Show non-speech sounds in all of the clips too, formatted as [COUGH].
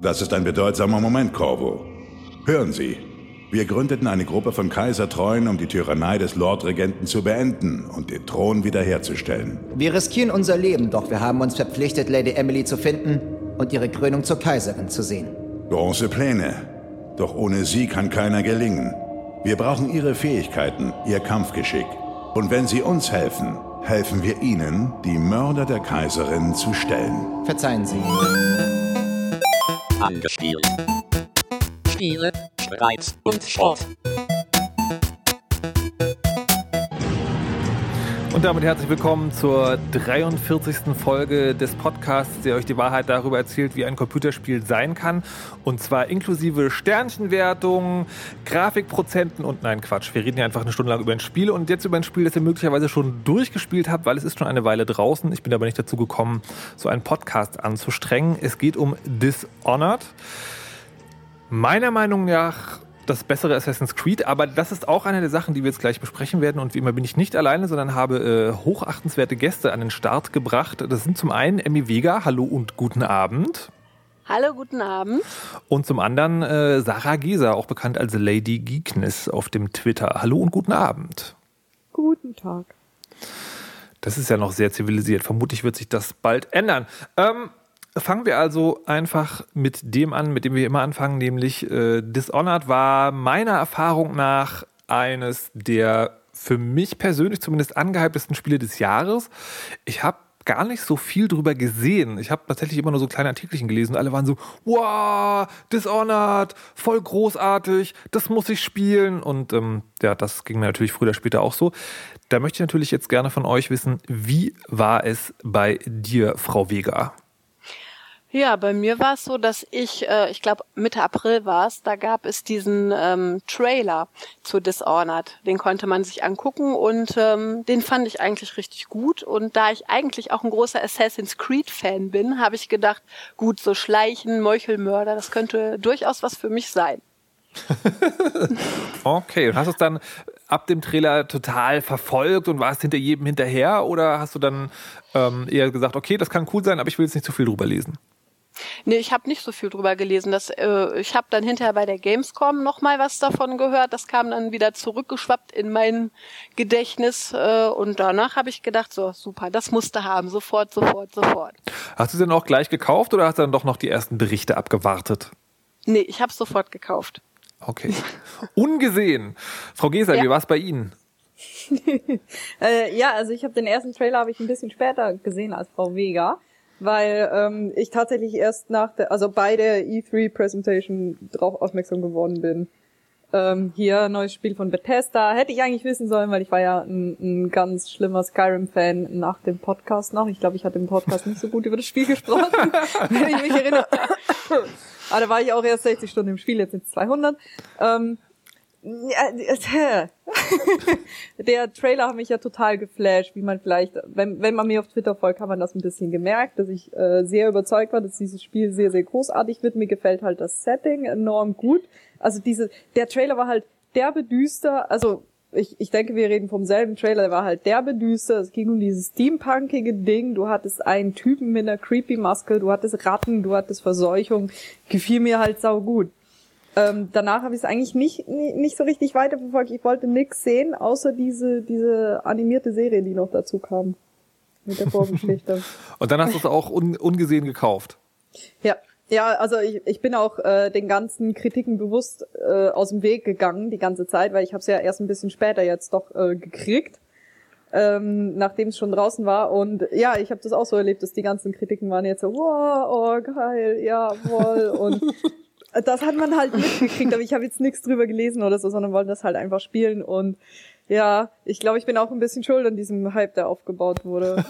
Das ist ein bedeutsamer Moment, Corvo. Hören Sie, wir gründeten eine Gruppe von Kaisertreuen, um die Tyrannei des Lordregenten zu beenden und den Thron wiederherzustellen. Wir riskieren unser Leben, doch wir haben uns verpflichtet, Lady Emily zu finden und ihre Krönung zur Kaiserin zu sehen. Große Pläne. Doch ohne sie kann keiner gelingen. Wir brauchen ihre Fähigkeiten, ihr Kampfgeschick. Und wenn sie uns helfen, helfen wir ihnen, die Mörder der Kaiserin zu stellen. Verzeihen Sie. Angespielt. Spiele, Streit und Sport. Und damit herzlich willkommen zur 43. Folge des Podcasts, der euch die Wahrheit darüber erzählt, wie ein Computerspiel sein kann. Und zwar inklusive Sternchenwertungen, Grafikprozenten und nein, Quatsch. Wir reden ja einfach eine Stunde lang über ein Spiel und jetzt über ein Spiel, das ihr möglicherweise schon durchgespielt habt, weil es ist schon eine Weile draußen. Ich bin aber nicht dazu gekommen, so einen Podcast anzustrengen. Es geht um Dishonored. Meiner Meinung nach das bessere Assassin's Creed, aber das ist auch eine der Sachen, die wir jetzt gleich besprechen werden. Und wie immer bin ich nicht alleine, sondern habe äh, hochachtenswerte Gäste an den Start gebracht. Das sind zum einen Emmy Vega, hallo und guten Abend. Hallo, guten Abend. Und zum anderen äh, Sarah Geser, auch bekannt als Lady Geekness auf dem Twitter. Hallo und guten Abend. Guten Tag. Das ist ja noch sehr zivilisiert. Vermutlich wird sich das bald ändern. Ähm, Fangen wir also einfach mit dem an, mit dem wir immer anfangen, nämlich äh, Dishonored war meiner Erfahrung nach eines der für mich persönlich zumindest angehyptesten Spiele des Jahres. Ich habe gar nicht so viel drüber gesehen. Ich habe tatsächlich immer nur so kleine Artikelchen gelesen. Alle waren so, wow, Dishonored, voll großartig, das muss ich spielen. Und ähm, ja, das ging mir natürlich früher oder später auch so. Da möchte ich natürlich jetzt gerne von euch wissen, wie war es bei dir, Frau Vega? Ja, bei mir war es so, dass ich, äh, ich glaube Mitte April war es, da gab es diesen ähm, Trailer zu Dishonored. Den konnte man sich angucken und ähm, den fand ich eigentlich richtig gut. Und da ich eigentlich auch ein großer Assassin's Creed-Fan bin, habe ich gedacht, gut, so Schleichen, Meuchelmörder, das könnte durchaus was für mich sein. [LAUGHS] okay, und hast du es dann ab dem Trailer total verfolgt und warst hinter jedem hinterher oder hast du dann ähm, eher gesagt, okay, das kann cool sein, aber ich will jetzt nicht zu viel drüber lesen? Nee, ich habe nicht so viel drüber gelesen. Das, äh, ich habe dann hinterher bei der Gamescom noch mal was davon gehört. Das kam dann wieder zurückgeschwappt in mein Gedächtnis äh, und danach habe ich gedacht, so super, das musste haben, sofort, sofort, sofort. Hast du denn auch gleich gekauft oder hast du dann doch noch die ersten Berichte abgewartet? Nee, ich habe sofort gekauft. Okay. [LAUGHS] Ungesehen. Frau Geser, ja. wie war es bei Ihnen? [LAUGHS] äh, ja, also ich habe den ersten Trailer habe ich ein bisschen später gesehen als Frau Vega weil ähm, ich tatsächlich erst nach der, also bei der E3 Presentation drauf aufmerksam geworden bin. Ähm, hier neues Spiel von Bethesda hätte ich eigentlich wissen sollen, weil ich war ja ein, ein ganz schlimmer Skyrim-Fan nach dem Podcast noch. Ich glaube, ich hatte im Podcast nicht so gut über das Spiel gesprochen, [LAUGHS] wenn ich mich erinnere. Aber da war ich auch erst 60 Stunden im Spiel, jetzt sind es 200. Ähm, [LAUGHS] der Trailer hat mich ja total geflasht, wie man vielleicht, wenn, wenn man mir auf Twitter folgt, hat man das ein bisschen gemerkt, dass ich äh, sehr überzeugt war, dass dieses Spiel sehr, sehr großartig wird. Mir gefällt halt das Setting enorm gut. Also diese, der Trailer war halt derbe düster, also ich, ich denke, wir reden vom selben Trailer, der war halt derbe düster. Es ging um dieses steampunkige Ding. Du hattest einen Typen mit einer creepy Maske, du hattest Ratten, du hattest Verseuchung. Gefiel mir halt sau gut. Ähm, danach habe ich es eigentlich nicht, nicht, so richtig weiterverfolgt. Ich wollte nix sehen, außer diese, diese animierte Serie, die noch dazu kam. Mit der Vorgeschichte. [LAUGHS] Und dann hast du es auch un, ungesehen gekauft. Ja. Ja, also ich, ich bin auch äh, den ganzen Kritiken bewusst äh, aus dem Weg gegangen die ganze Zeit, weil ich habe es ja erst ein bisschen später jetzt doch äh, gekriegt, ähm, nachdem es schon draußen war. Und ja, ich habe das auch so erlebt, dass die ganzen Kritiken waren jetzt so, wow, oh geil, ja, voll. Und [LAUGHS] das hat man halt mitgekriegt, aber ich habe jetzt nichts drüber gelesen oder so, sondern wollte das halt einfach spielen und ja, ich glaube, ich bin auch ein bisschen schuld an diesem Hype, der aufgebaut wurde. [LAUGHS]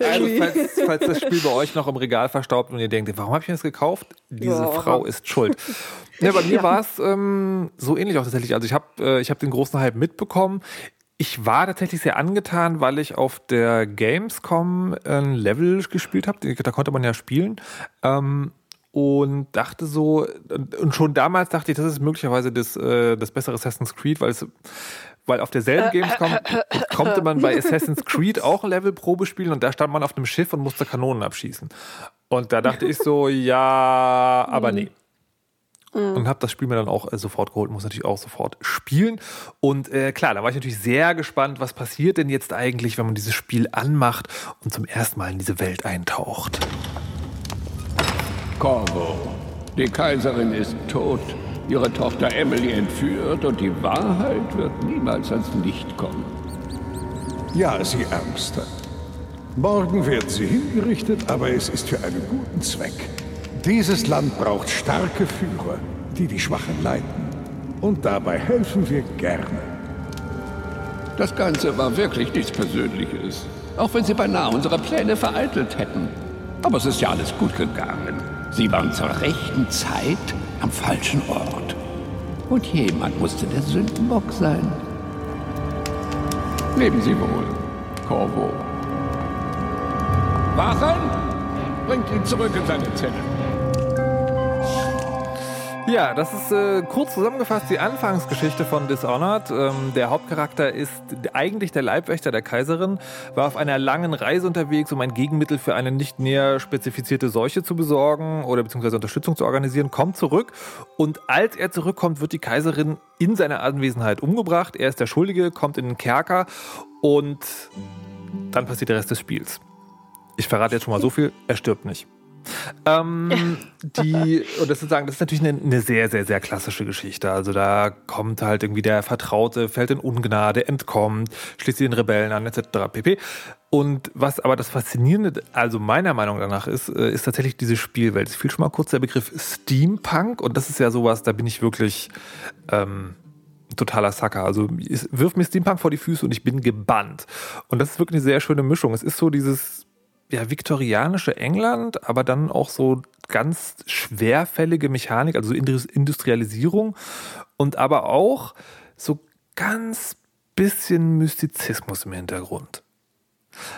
also, falls, falls, das Spiel bei euch noch im Regal verstaubt und ihr denkt, warum habe ich mir das gekauft? Diese ja. Frau ist schuld. Ja, bei mir ja. war es ähm, so ähnlich auch tatsächlich. Also ich habe äh, ich hab den großen Hype mitbekommen. Ich war tatsächlich sehr angetan, weil ich auf der Gamescom ein Level gespielt habe. Da konnte man ja spielen. Ähm, und dachte so, und schon damals dachte ich, das ist möglicherweise das, äh, das bessere Assassin's Creed, weil es weil auf derselben Gamescom konnte man bei Assassin's Creed auch ein Level Probe spielen und da stand man auf einem Schiff und musste Kanonen abschießen. Und da dachte ich so, ja, aber nee. Und habe das Spiel mir dann auch äh, sofort geholt, muss natürlich auch sofort spielen. Und äh, klar, da war ich natürlich sehr gespannt, was passiert denn jetzt eigentlich, wenn man dieses Spiel anmacht und zum ersten Mal in diese Welt eintaucht. Corvo, die Kaiserin ist tot, ihre Tochter Emily entführt und die Wahrheit wird niemals ans Licht kommen. Ja, Sie Ärmster. Morgen wird sie hingerichtet, aber es ist für einen guten Zweck. Dieses Land braucht starke Führer, die die Schwachen leiten. Und dabei helfen wir gerne. Das Ganze war wirklich nichts Persönliches. Auch wenn Sie beinahe unsere Pläne vereitelt hätten. Aber es ist ja alles gut gegangen. Sie waren zur rechten Zeit am falschen Ort. Und jemand musste der Sündenbock sein. Leben Sie wohl, Corvo. Wachen! Bringt ihn zurück in seine Zelle. Ja, das ist äh, kurz zusammengefasst die Anfangsgeschichte von Dishonored. Ähm, der Hauptcharakter ist eigentlich der Leibwächter der Kaiserin, war auf einer langen Reise unterwegs, um ein Gegenmittel für eine nicht näher spezifizierte Seuche zu besorgen oder beziehungsweise Unterstützung zu organisieren, kommt zurück und als er zurückkommt, wird die Kaiserin in seiner Anwesenheit umgebracht. Er ist der Schuldige, kommt in den Kerker und dann passiert der Rest des Spiels. Ich verrate jetzt schon mal so viel, er stirbt nicht. Ähm, die, und das, sozusagen, das ist natürlich eine, eine sehr, sehr, sehr klassische Geschichte. Also da kommt halt irgendwie der Vertraute, fällt in Ungnade, entkommt, schließt den Rebellen an, etc. pp. Und was aber das Faszinierende, also meiner Meinung nach ist, äh, ist tatsächlich diese Spielwelt. Es fiel schon mal kurz der Begriff Steampunk und das ist ja sowas, da bin ich wirklich ähm, totaler Sucker. Also wirft mir Steampunk vor die Füße und ich bin gebannt. Und das ist wirklich eine sehr schöne Mischung. Es ist so dieses ja, viktorianische England, aber dann auch so ganz schwerfällige Mechanik, also Industrialisierung und aber auch so ganz bisschen Mystizismus im Hintergrund.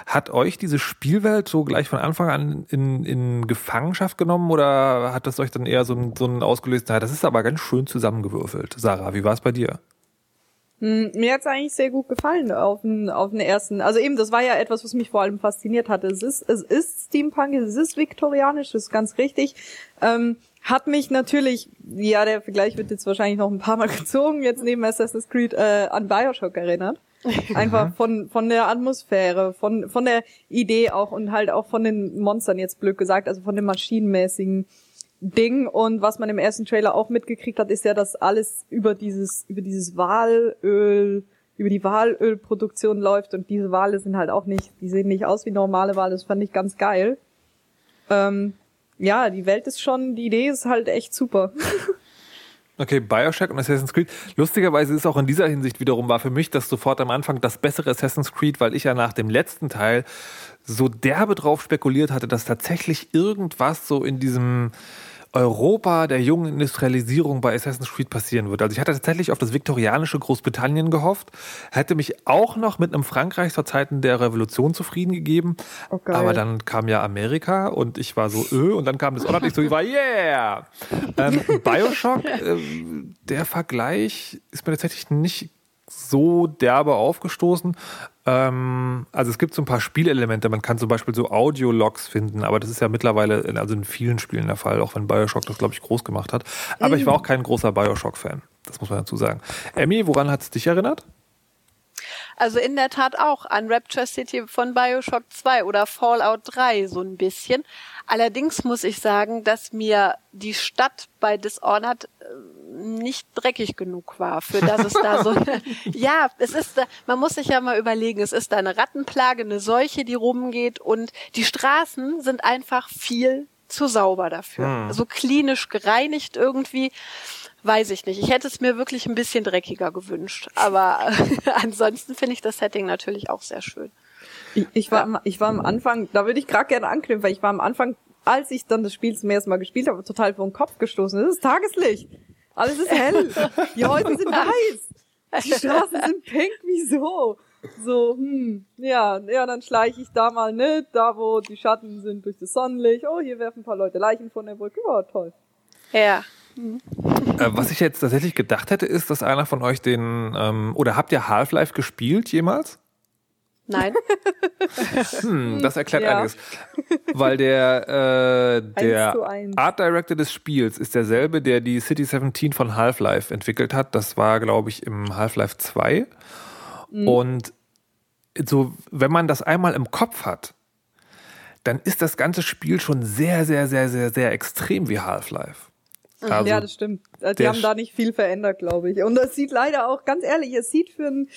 Hat euch diese Spielwelt so gleich von Anfang an in, in Gefangenschaft genommen oder hat das euch dann eher so ein, so ausgelöst, naja, das ist aber ganz schön zusammengewürfelt. Sarah, wie war es bei dir? Hm, Mir hat's eigentlich sehr gut gefallen auf den, auf den ersten. Also eben, das war ja etwas, was mich vor allem fasziniert hatte. Es ist, es ist Steampunk, es ist viktorianisch, das ist ganz richtig. Ähm, hat mich natürlich, ja, der Vergleich wird jetzt wahrscheinlich noch ein paar Mal [LAUGHS] gezogen, jetzt neben Assassin's Creed, äh, an Bioshock erinnert. [LAUGHS] Einfach von, von der Atmosphäre, von, von der Idee auch und halt auch von den Monstern jetzt blöd gesagt, also von den maschinenmäßigen Ding und was man im ersten Trailer auch mitgekriegt hat, ist ja, dass alles über dieses über dieses Walöl über die Walölproduktion läuft und diese Wale sind halt auch nicht, die sehen nicht aus wie normale Wale, das fand ich ganz geil. Ähm, ja, die Welt ist schon, die Idee ist halt echt super. [LAUGHS] Okay, Bioshock und Assassin's Creed. Lustigerweise ist auch in dieser Hinsicht wiederum war für mich das sofort am Anfang das bessere Assassin's Creed, weil ich ja nach dem letzten Teil so derbe drauf spekuliert hatte, dass tatsächlich irgendwas so in diesem Europa der jungen Industrialisierung bei Assassin's Creed passieren wird. Also ich hatte tatsächlich auf das viktorianische Großbritannien gehofft, hätte mich auch noch mit einem Frankreich zur Zeiten der Revolution zufrieden gegeben, Oh, aber dann kam ja Amerika und ich war so öh und dann kam das Honor und ich so, ich war yeah! Ähm, [LAUGHS] Bioshock, ähm, der Vergleich ist mir tatsächlich nicht so derbe aufgestoßen. Ähm, also es gibt so ein paar Spielelemente. Man kann zum Beispiel so Audio-Logs finden, aber das ist ja mittlerweile in, also in vielen Spielen der Fall, auch wenn Bioshock das, glaube ich, groß gemacht hat. Aber ich war auch kein großer Bioshock-Fan. Das muss man dazu sagen. Emmy, woran hat es dich erinnert? Also in der Tat auch an Rapture City von Bioshock 2 oder Fallout 3 so ein bisschen. Allerdings muss ich sagen, dass mir die Stadt bei Dishonored äh, nicht dreckig genug war, für das es da so, [LAUGHS] ja, es ist, da- man muss sich ja mal überlegen, es ist da eine Rattenplage, eine Seuche, die rumgeht und die Straßen sind einfach viel zu sauber dafür. So klinisch gereinigt irgendwie, weiß ich nicht. Ich hätte es mir wirklich ein bisschen dreckiger gewünscht, aber [LAUGHS] ansonsten finde ich das Setting natürlich auch sehr schön. Ich, ich, war, am- ich war am Anfang, da würde ich gerade gerne anknüpfen, weil ich war am Anfang, als ich dann das Spiel zum ersten Mal gespielt habe, total vor den Kopf gestoßen. Das ist Tageslicht. Alles ist hell. Die Häuser sind [LAUGHS] weiß. Die Straßen sind pink. Wieso? So, hm, ja, ja, dann schleiche ich da mal nicht, da wo die Schatten sind durch das Sonnenlicht. Oh, hier werfen ein paar Leute Leichen von der Brücke. Ja, toll. Ja. Äh, was ich jetzt tatsächlich gedacht hätte, ist, dass einer von euch den, ähm, oder habt ihr Half-Life gespielt jemals? Nein. [LAUGHS] Hm, das erklärt Ja. einiges. Weil der, äh, der. Art Director des Spiels ist derselbe, der die City 17 von Half-Life entwickelt hat. Das war, glaube ich, im Half-Life 2. Mhm. Und so, wenn man das einmal im Kopf hat, dann ist das ganze Spiel schon sehr, sehr, sehr, sehr, sehr extrem wie Half-Life. Also, ja, das stimmt. Äh, Die haben da nicht viel verändert, glaube ich. Und das sieht leider auch, ganz ehrlich, es sieht für ein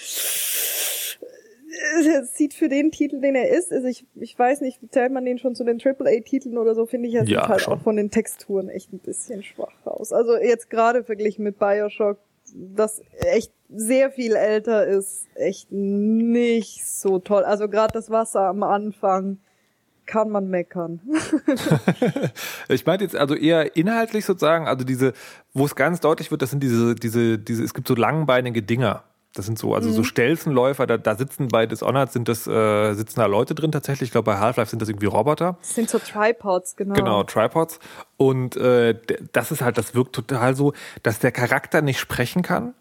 es sieht für den Titel, den er ist, also ich, ich weiß nicht, zählt man den schon zu den AAA-Titeln oder so, finde ich, er Ja, sieht halt schon. auch von den Texturen echt ein bisschen schwach aus. Also jetzt gerade verglichen mit Bioshock, das echt sehr viel älter ist, echt nicht so toll. Also gerade das Wasser am Anfang kann man meckern. [LAUGHS] [LAUGHS] Ich meinte jetzt also eher inhaltlich sozusagen, also diese, wo es ganz deutlich wird, das sind diese, diese, diese, es gibt so langbeinige Dinger. Das sind so, also Mhm. so Stelzenläufer, da, da sitzen bei Dishonored sind das, äh, sitzen da Leute drin tatsächlich. Ich glaube, bei Half-Life sind das irgendwie Roboter. Das sind so Tripods, genau. Genau, Tripods. Und äh, das ist halt, das wirkt total so, dass der Charakter nicht sprechen kann.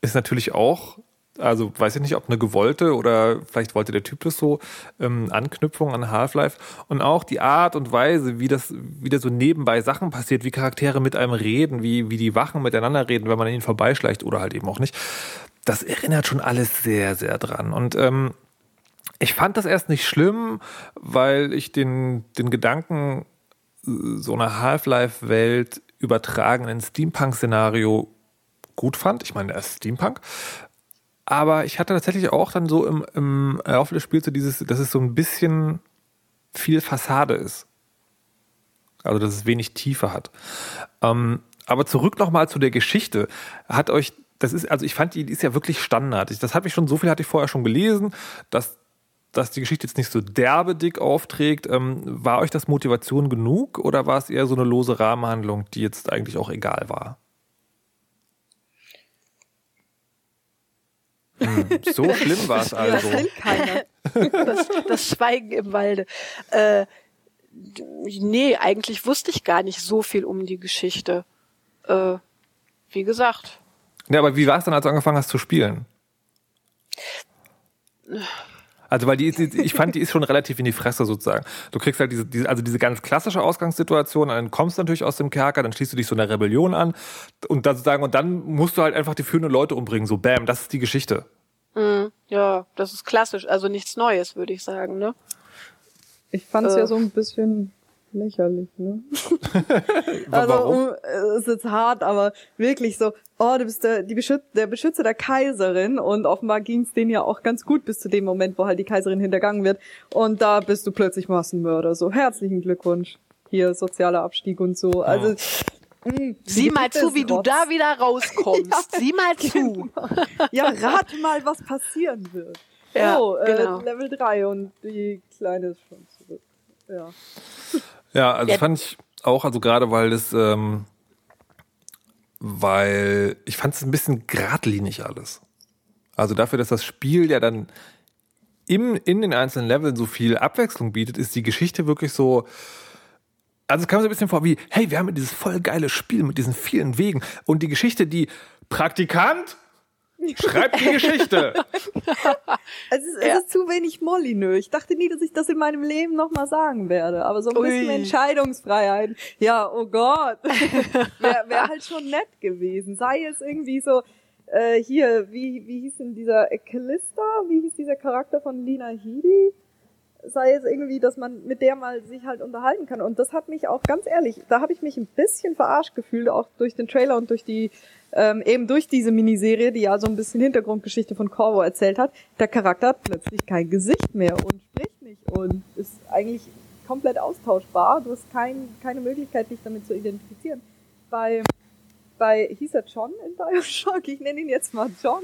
Ist natürlich auch, also weiß ich nicht, ob eine gewollte oder vielleicht wollte der Typ das so, ähm, Anknüpfung an Half-Life. Und auch die Art und Weise, wie das wieder so nebenbei Sachen passiert, wie Charaktere mit einem reden, wie, wie die Wachen miteinander reden, wenn man an ihnen vorbeischleicht oder halt eben auch nicht. Das erinnert schon alles sehr, sehr dran. Und ähm, ich fand das erst nicht schlimm, weil ich den, den Gedanken äh, so einer Half-Life-Welt übertragen ein Steampunk-Szenario gut fand. Ich meine, er ist Steampunk. Aber ich hatte tatsächlich auch dann so im, im Laufe des Spiels so dieses, dass es so ein bisschen viel Fassade ist. Also, dass es wenig Tiefe hat. Ähm, aber zurück nochmal zu der Geschichte. Hat euch, das ist, also ich fand, die, die ist ja wirklich Standard. Ich, das habe ich schon, so viel hatte ich vorher schon gelesen, dass, dass die Geschichte jetzt nicht so derbe dick aufträgt. Ähm, war euch das Motivation genug oder war es eher so eine lose Rahmenhandlung, die jetzt eigentlich auch egal war? So schlimm war es Das also. will keiner. das, das Schweigen im Walde. Äh, nee, eigentlich wusste ich gar nicht so viel um die Geschichte. Äh, wie gesagt. Ja, aber wie war es dann, als du angefangen hast zu spielen? Also, weil die, ist- die, ich fand, die ist schon relativ in die Fresse sozusagen. Du kriegst halt diese, diese, also diese ganz klassische Ausgangssituation, dann kommst du natürlich aus dem Kerker, dann schließt du dich so einer Rebellion an und dann sozusagen, und dann musst du halt einfach die führenden Leute umbringen, so bam, das ist die Geschichte. Ja, das ist klassisch, also nichts Neues, würde ich sagen, ne? Ich fand's Äh. ja so ein bisschen lächerlich, ne? [LAUGHS] also, Warum? um, es ist jetzt hart, aber wirklich so, oh, du bist der, die Beschütz der Beschützer der Kaiserin und offenbar ging's denen ja auch ganz gut bis zu dem Moment, wo halt die Kaiserin hintergangen wird und da bist du plötzlich Massenmörder. So, herzlichen Glückwunsch. Hier, sozialer Abstieg und so. Also, mh, Sieh die mal zu, wie du Rotz. da wieder rauskommst. [LAUGHS] Sieh mal zu. Ja, rate mal, was passieren wird. Ja, oh, äh, genau. Level 3 und die Kleine ist schon zurück. Ja. Ja, also Ja. das fand ich auch, also gerade weil das, ähm, weil ich fand es ein bisschen geradlinig alles. Also dafür, dass das Spiel ja dann im, in den einzelnen Leveln so viel Abwechslung bietet, ist die Geschichte wirklich so. Also es kam so ein bisschen vor wie, hey, wir haben dieses voll geile Spiel mit diesen vielen Wegen und die Geschichte, die Praktikant schreibt die Geschichte. [LAUGHS] Es ist, Ja. es ist zu wenig Molyneux. Ich dachte nie, dass ich das in meinem Leben nochmal sagen werde. Aber so ein bisschen Ui. Entscheidungsfreiheit. Ja, oh Gott. [LAUGHS] Wäre wär halt schon nett gewesen. Sei es irgendwie so, äh, hier, wie, wie hieß denn dieser Callista? Wie hieß dieser Charakter von Lina Headey? Sei es irgendwie, dass man mit der mal sich halt unterhalten kann. Und das hat mich auch ganz ehrlich, da habe ich mich ein bisschen verarscht gefühlt, auch durch den Trailer und durch die ähm, eben durch diese Miniserie, die ja so ein bisschen Hintergrundgeschichte von Corvo erzählt hat, der Charakter hat plötzlich kein Gesicht mehr und spricht nicht und ist eigentlich komplett austauschbar. Du hast kein, keine Möglichkeit, dich damit zu identifizieren. Bei, bei, hieß er John in Bioshock? Ich nenne ihn jetzt mal John.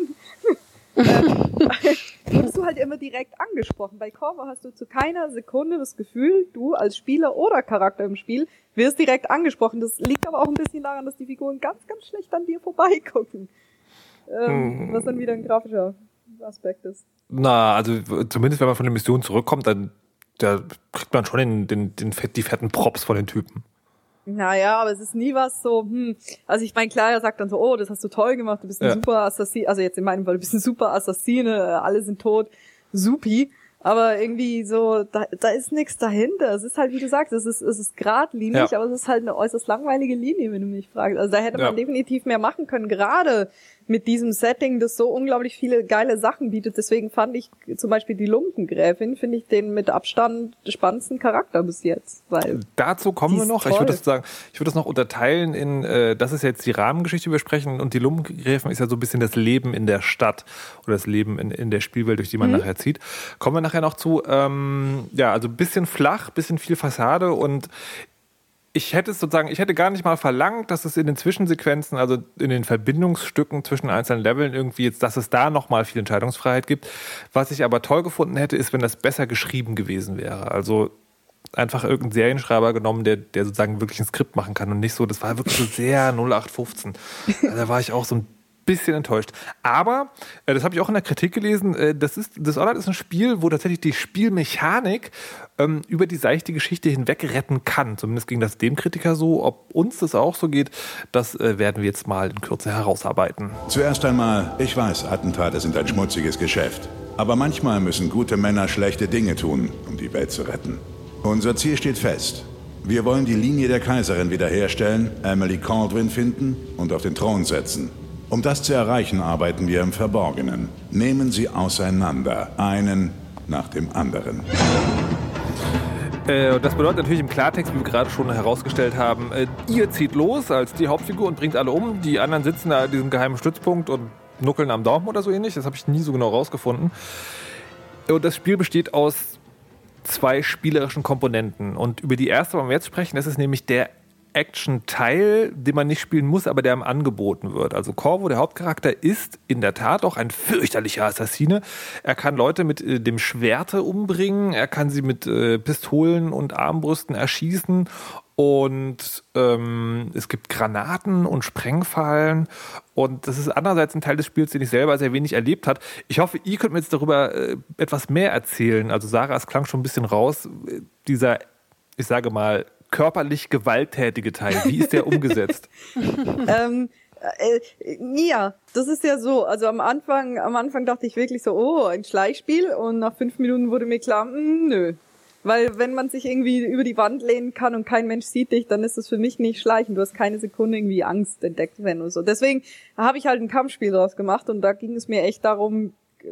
Ähm, [LAUGHS] wurdest du halt immer direkt angesprochen. Bei Corvo hast du zu keiner Sekunde das Gefühl, du als Spieler oder Charakter im Spiel wirst direkt angesprochen. Das liegt aber auch ein bisschen daran, dass die Figuren ganz, ganz schlecht an dir vorbeigucken. Ähm, Was dann wieder ein grafischer Aspekt ist. Na, also zumindest wenn man von der Mission zurückkommt, dann da kriegt man schon den, den, den die fetten Props von den Typen. Naja, aber es ist nie was so, hm, also ich meine, klar, er sagt dann so, oh, das hast du toll gemacht, du bist ein Ja. super Assassine, also jetzt in meinem Fall, du bist ein super Assassine, äh, alle sind tot. supi. Aber irgendwie so, da, da ist nichts dahinter. Es ist halt, wie du sagst, es ist, es ist geradlinig, Ja. aber es ist halt eine äußerst langweilige Linie, wenn du mich fragst. Also da hätte man Ja. definitiv mehr machen können, gerade mit diesem Setting, das so unglaublich viele geile Sachen bietet. Deswegen fand ich zum Beispiel die Lumpengräfin, finde ich den mit Abstand spannendsten Charakter bis jetzt. Weil Dazu kommen wir noch. Ich würde das sagen, ich würde das noch unterteilen in, äh, das ist jetzt die Rahmengeschichte, die wir sprechen, und die Lumpengräfen ist ja so ein bisschen das Leben in der Stadt oder das Leben in, in der Spielwelt, durch die man nachher zieht. Kommen wir nachher noch zu. Ähm, ja, also ein bisschen flach, bisschen viel Fassade und ich hätte es sozusagen, ich hätte gar nicht mal verlangt, dass es in den Zwischensequenzen, also in den Verbindungsstücken zwischen einzelnen Leveln irgendwie jetzt, dass es da nochmal viel Entscheidungsfreiheit gibt. Was ich aber toll gefunden hätte, ist, wenn das besser geschrieben gewesen wäre. Also einfach irgendeinen Serienschreiber genommen, der, der sozusagen wirklich ein Skript machen kann und nicht so, das war wirklich so sehr [LAUGHS] 0815. Also da war ich auch so ein bisschen enttäuscht. Aber, äh, das habe ich auch in der Kritik gelesen, äh, das ist, Dishonored ist ein Spiel, wo tatsächlich die Spielmechanik ähm, über die seichte Geschichte hinweg retten kann. Zumindest ging das dem Kritiker so. Ob uns das auch so geht, das äh, werden wir jetzt mal in Kürze herausarbeiten. Zuerst einmal, ich weiß, Attentate sind ein schmutziges Geschäft. Aber manchmal müssen gute Männer schlechte Dinge tun, um die Welt zu retten. Unser Ziel steht fest. Wir wollen die Linie der Kaiserin wiederherstellen, Emily Caldwin finden und auf den Thron setzen. Um das zu erreichen, arbeiten wir im Verborgenen. Nehmen Sie auseinander, einen nach dem anderen. Äh, das bedeutet natürlich im Klartext, wie wir gerade schon herausgestellt haben, äh, ihr zieht los als die Hauptfigur und bringt alle um. Die anderen sitzen da an diesem geheimen Stützpunkt und nuckeln am Daumen oder so ähnlich. Das habe ich nie so genau rausgefunden. Und das Spiel besteht aus zwei spielerischen Komponenten. Und über die erste wollen wir jetzt sprechen. Das ist nämlich der Action-Teil, den man nicht spielen muss, aber der einem angeboten wird. Also Corvo, der Hauptcharakter, ist in der Tat auch ein fürchterlicher Assassine. Er kann Leute mit äh, dem Schwerte umbringen, er kann sie mit äh, Pistolen und Armbrüsten erschießen und ähm, es gibt Granaten und Sprengfallen und das ist andererseits ein Teil des Spiels, den ich selber sehr wenig erlebt hat. Ich hoffe, ihr könnt mir jetzt darüber äh, etwas mehr erzählen. Also Sarah, es klang schon ein bisschen raus, dieser, ich sage mal, körperlich gewalttätige Teil. Wie ist der umgesetzt? [LAUGHS] ähm, äh, ja, das ist ja so. Also am Anfang, am Anfang dachte ich wirklich so, oh, ein Schleichspiel. Und nach fünf Minuten wurde mir klar, mm, nö. Weil wenn man sich irgendwie über die Wand lehnen kann und kein Mensch sieht dich, dann ist das für mich nicht schleichen. Du hast keine Sekunde irgendwie Angst entdeckt werden und so. Deswegen habe ich halt ein Kampfspiel draus gemacht und da ging es mir echt darum, äh,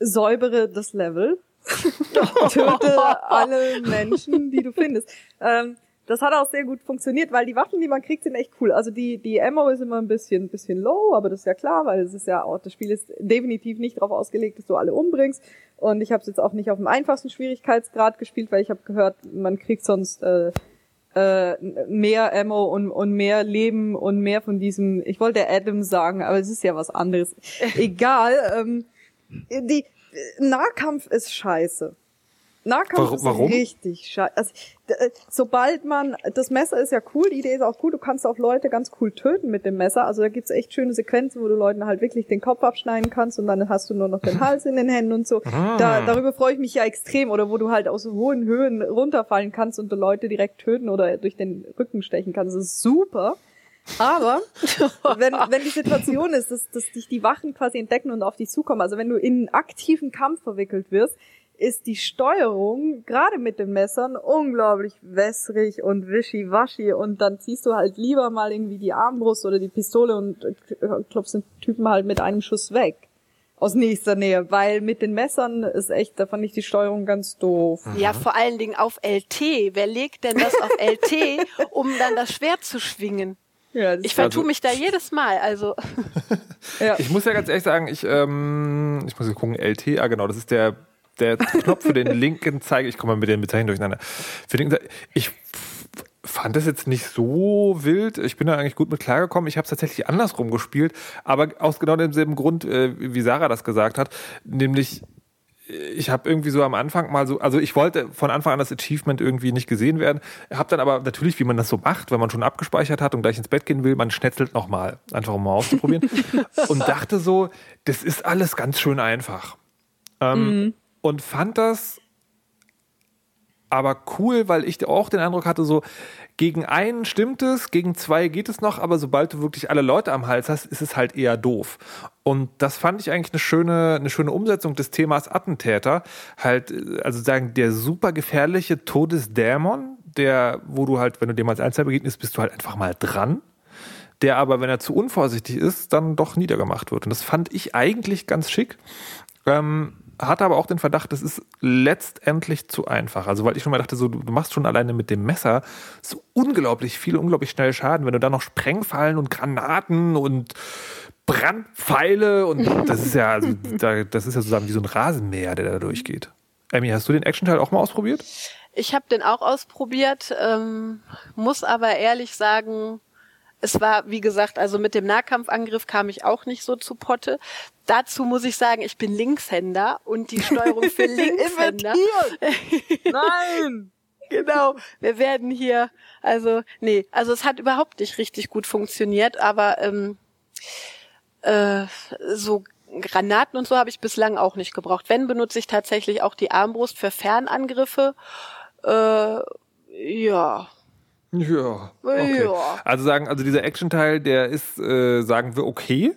säubere das Level. [LAUGHS] Töte alle Menschen, die du findest. Ähm, das hat auch sehr gut funktioniert, weil die Waffen, die man kriegt, sind echt cool. Also die, die Ammo ist immer ein bisschen, bisschen low, aber das ist ja klar, weil es ist ja auch, das Spiel ist definitiv nicht darauf ausgelegt, dass du alle umbringst. Und ich habe es jetzt auch nicht auf dem einfachsten Schwierigkeitsgrad gespielt, weil ich habe gehört, man kriegt sonst äh, äh, mehr Ammo und, und mehr Leben und mehr von diesem, ich wollte Adam sagen, aber es ist ja was anderes. [LAUGHS] Egal, ähm, die Nahkampf ist scheiße. Nahkampf Warum- ist warum? richtig scheiße. Also, äh, sobald man, das Messer ist ja cool, die Idee ist auch cool, du kannst auch Leute ganz cool töten mit dem Messer. Also da gibt's echt schöne Sequenzen, wo du Leuten halt wirklich den Kopf abschneiden kannst und dann hast du nur noch den [LAUGHS] Hals in den Händen und so. Da, darüber freue ich mich ja extrem. Oder wo du halt aus hohen Höhen runterfallen kannst und du Leute direkt töten oder durch den Rücken stechen kannst. Das ist super. Aber [LAUGHS] wenn, wenn die Situation ist, dass, dass dich die Wachen quasi entdecken und auf dich zukommen, also wenn du in einen aktiven Kampf verwickelt wirst, ist die Steuerung gerade mit den Messern unglaublich wässrig und wischiwaschi und dann ziehst du halt lieber mal irgendwie die Armbrust oder die Pistole und klopfst den Typen halt mit einem Schuss weg. Aus nächster Nähe, weil mit den Messern ist echt, da fand ich die Steuerung ganz doof. Ja, vor allen Dingen auf LT. Wer legt denn das auf LT, um dann das Schwert zu schwingen? Ja, Ich vertue mich da jedes Mal. Also [LAUGHS] Ich muss ja ganz ehrlich sagen, ich, ähm, ich muss jetzt gucken, LT, ah genau, das ist der, der Knopf für den [LAUGHS] linken Zeiger. Ich komme mal mit den Bezeichnungen durcheinander. Für den, ich fand das jetzt nicht so wild. Ich bin da eigentlich gut mit klargekommen. Ich habe es tatsächlich andersrum gespielt, aber aus genau demselben Grund, äh, wie Sarah das gesagt hat, nämlich ich habe irgendwie so am Anfang mal so, also ich wollte von Anfang an das Achievement irgendwie nicht gesehen werden, habe dann aber natürlich, wie man das so macht, wenn man schon abgespeichert hat und gleich ins Bett gehen will, man schnetzelt nochmal, einfach um mal auszuprobieren. [LAUGHS] Und dachte so, das ist alles ganz schön einfach. Ähm, und fand das aber cool, weil ich auch den Eindruck hatte, so gegen einen stimmt es, gegen zwei geht es noch, aber sobald du wirklich alle Leute am Hals hast, ist es halt eher doof. Und das fand ich eigentlich eine schöne, eine schöne Umsetzung des Themas Attentäter. Halt, also sagen, der super gefährliche Todesdämon, der, wo du halt, wenn du dem als Einzel begegnest, bist du halt einfach mal dran. Der aber, wenn er zu unvorsichtig ist, dann doch niedergemacht wird. Und das fand ich eigentlich ganz schick. Ähm, hatte aber auch den Verdacht, das ist letztendlich zu einfach. Also, weil ich schon mal dachte, so, du machst schon alleine mit dem Messer so unglaublich viel, unglaublich schnell Schaden. Wenn du da noch Sprengfallen und Granaten und Brandpfeile und [LAUGHS] das ist ja, also, das ist ja sozusagen wie so ein Rasenmäher, der da durchgeht. Emmy, hast du den Action-Teil auch mal ausprobiert? Ich habe den auch ausprobiert, ähm, muss aber ehrlich sagen, es war, wie gesagt, also mit dem Nahkampfangriff kam ich auch nicht so zu Potte. Dazu muss ich sagen, ich bin Linkshänder und die Steuerung für [LAUGHS] Linkshänder. Nein! [LAUGHS] genau. Wir werden hier, also, nee, also es hat überhaupt nicht richtig gut funktioniert, aber ähm, äh, so Granaten und so habe ich bislang auch nicht gebraucht. Wenn benutze ich tatsächlich auch die Armbrust für Fernangriffe. Äh, ja, ja. Okay. Ja. Also sagen, also dieser Action-Teil, der ist, äh, sagen wir, okay.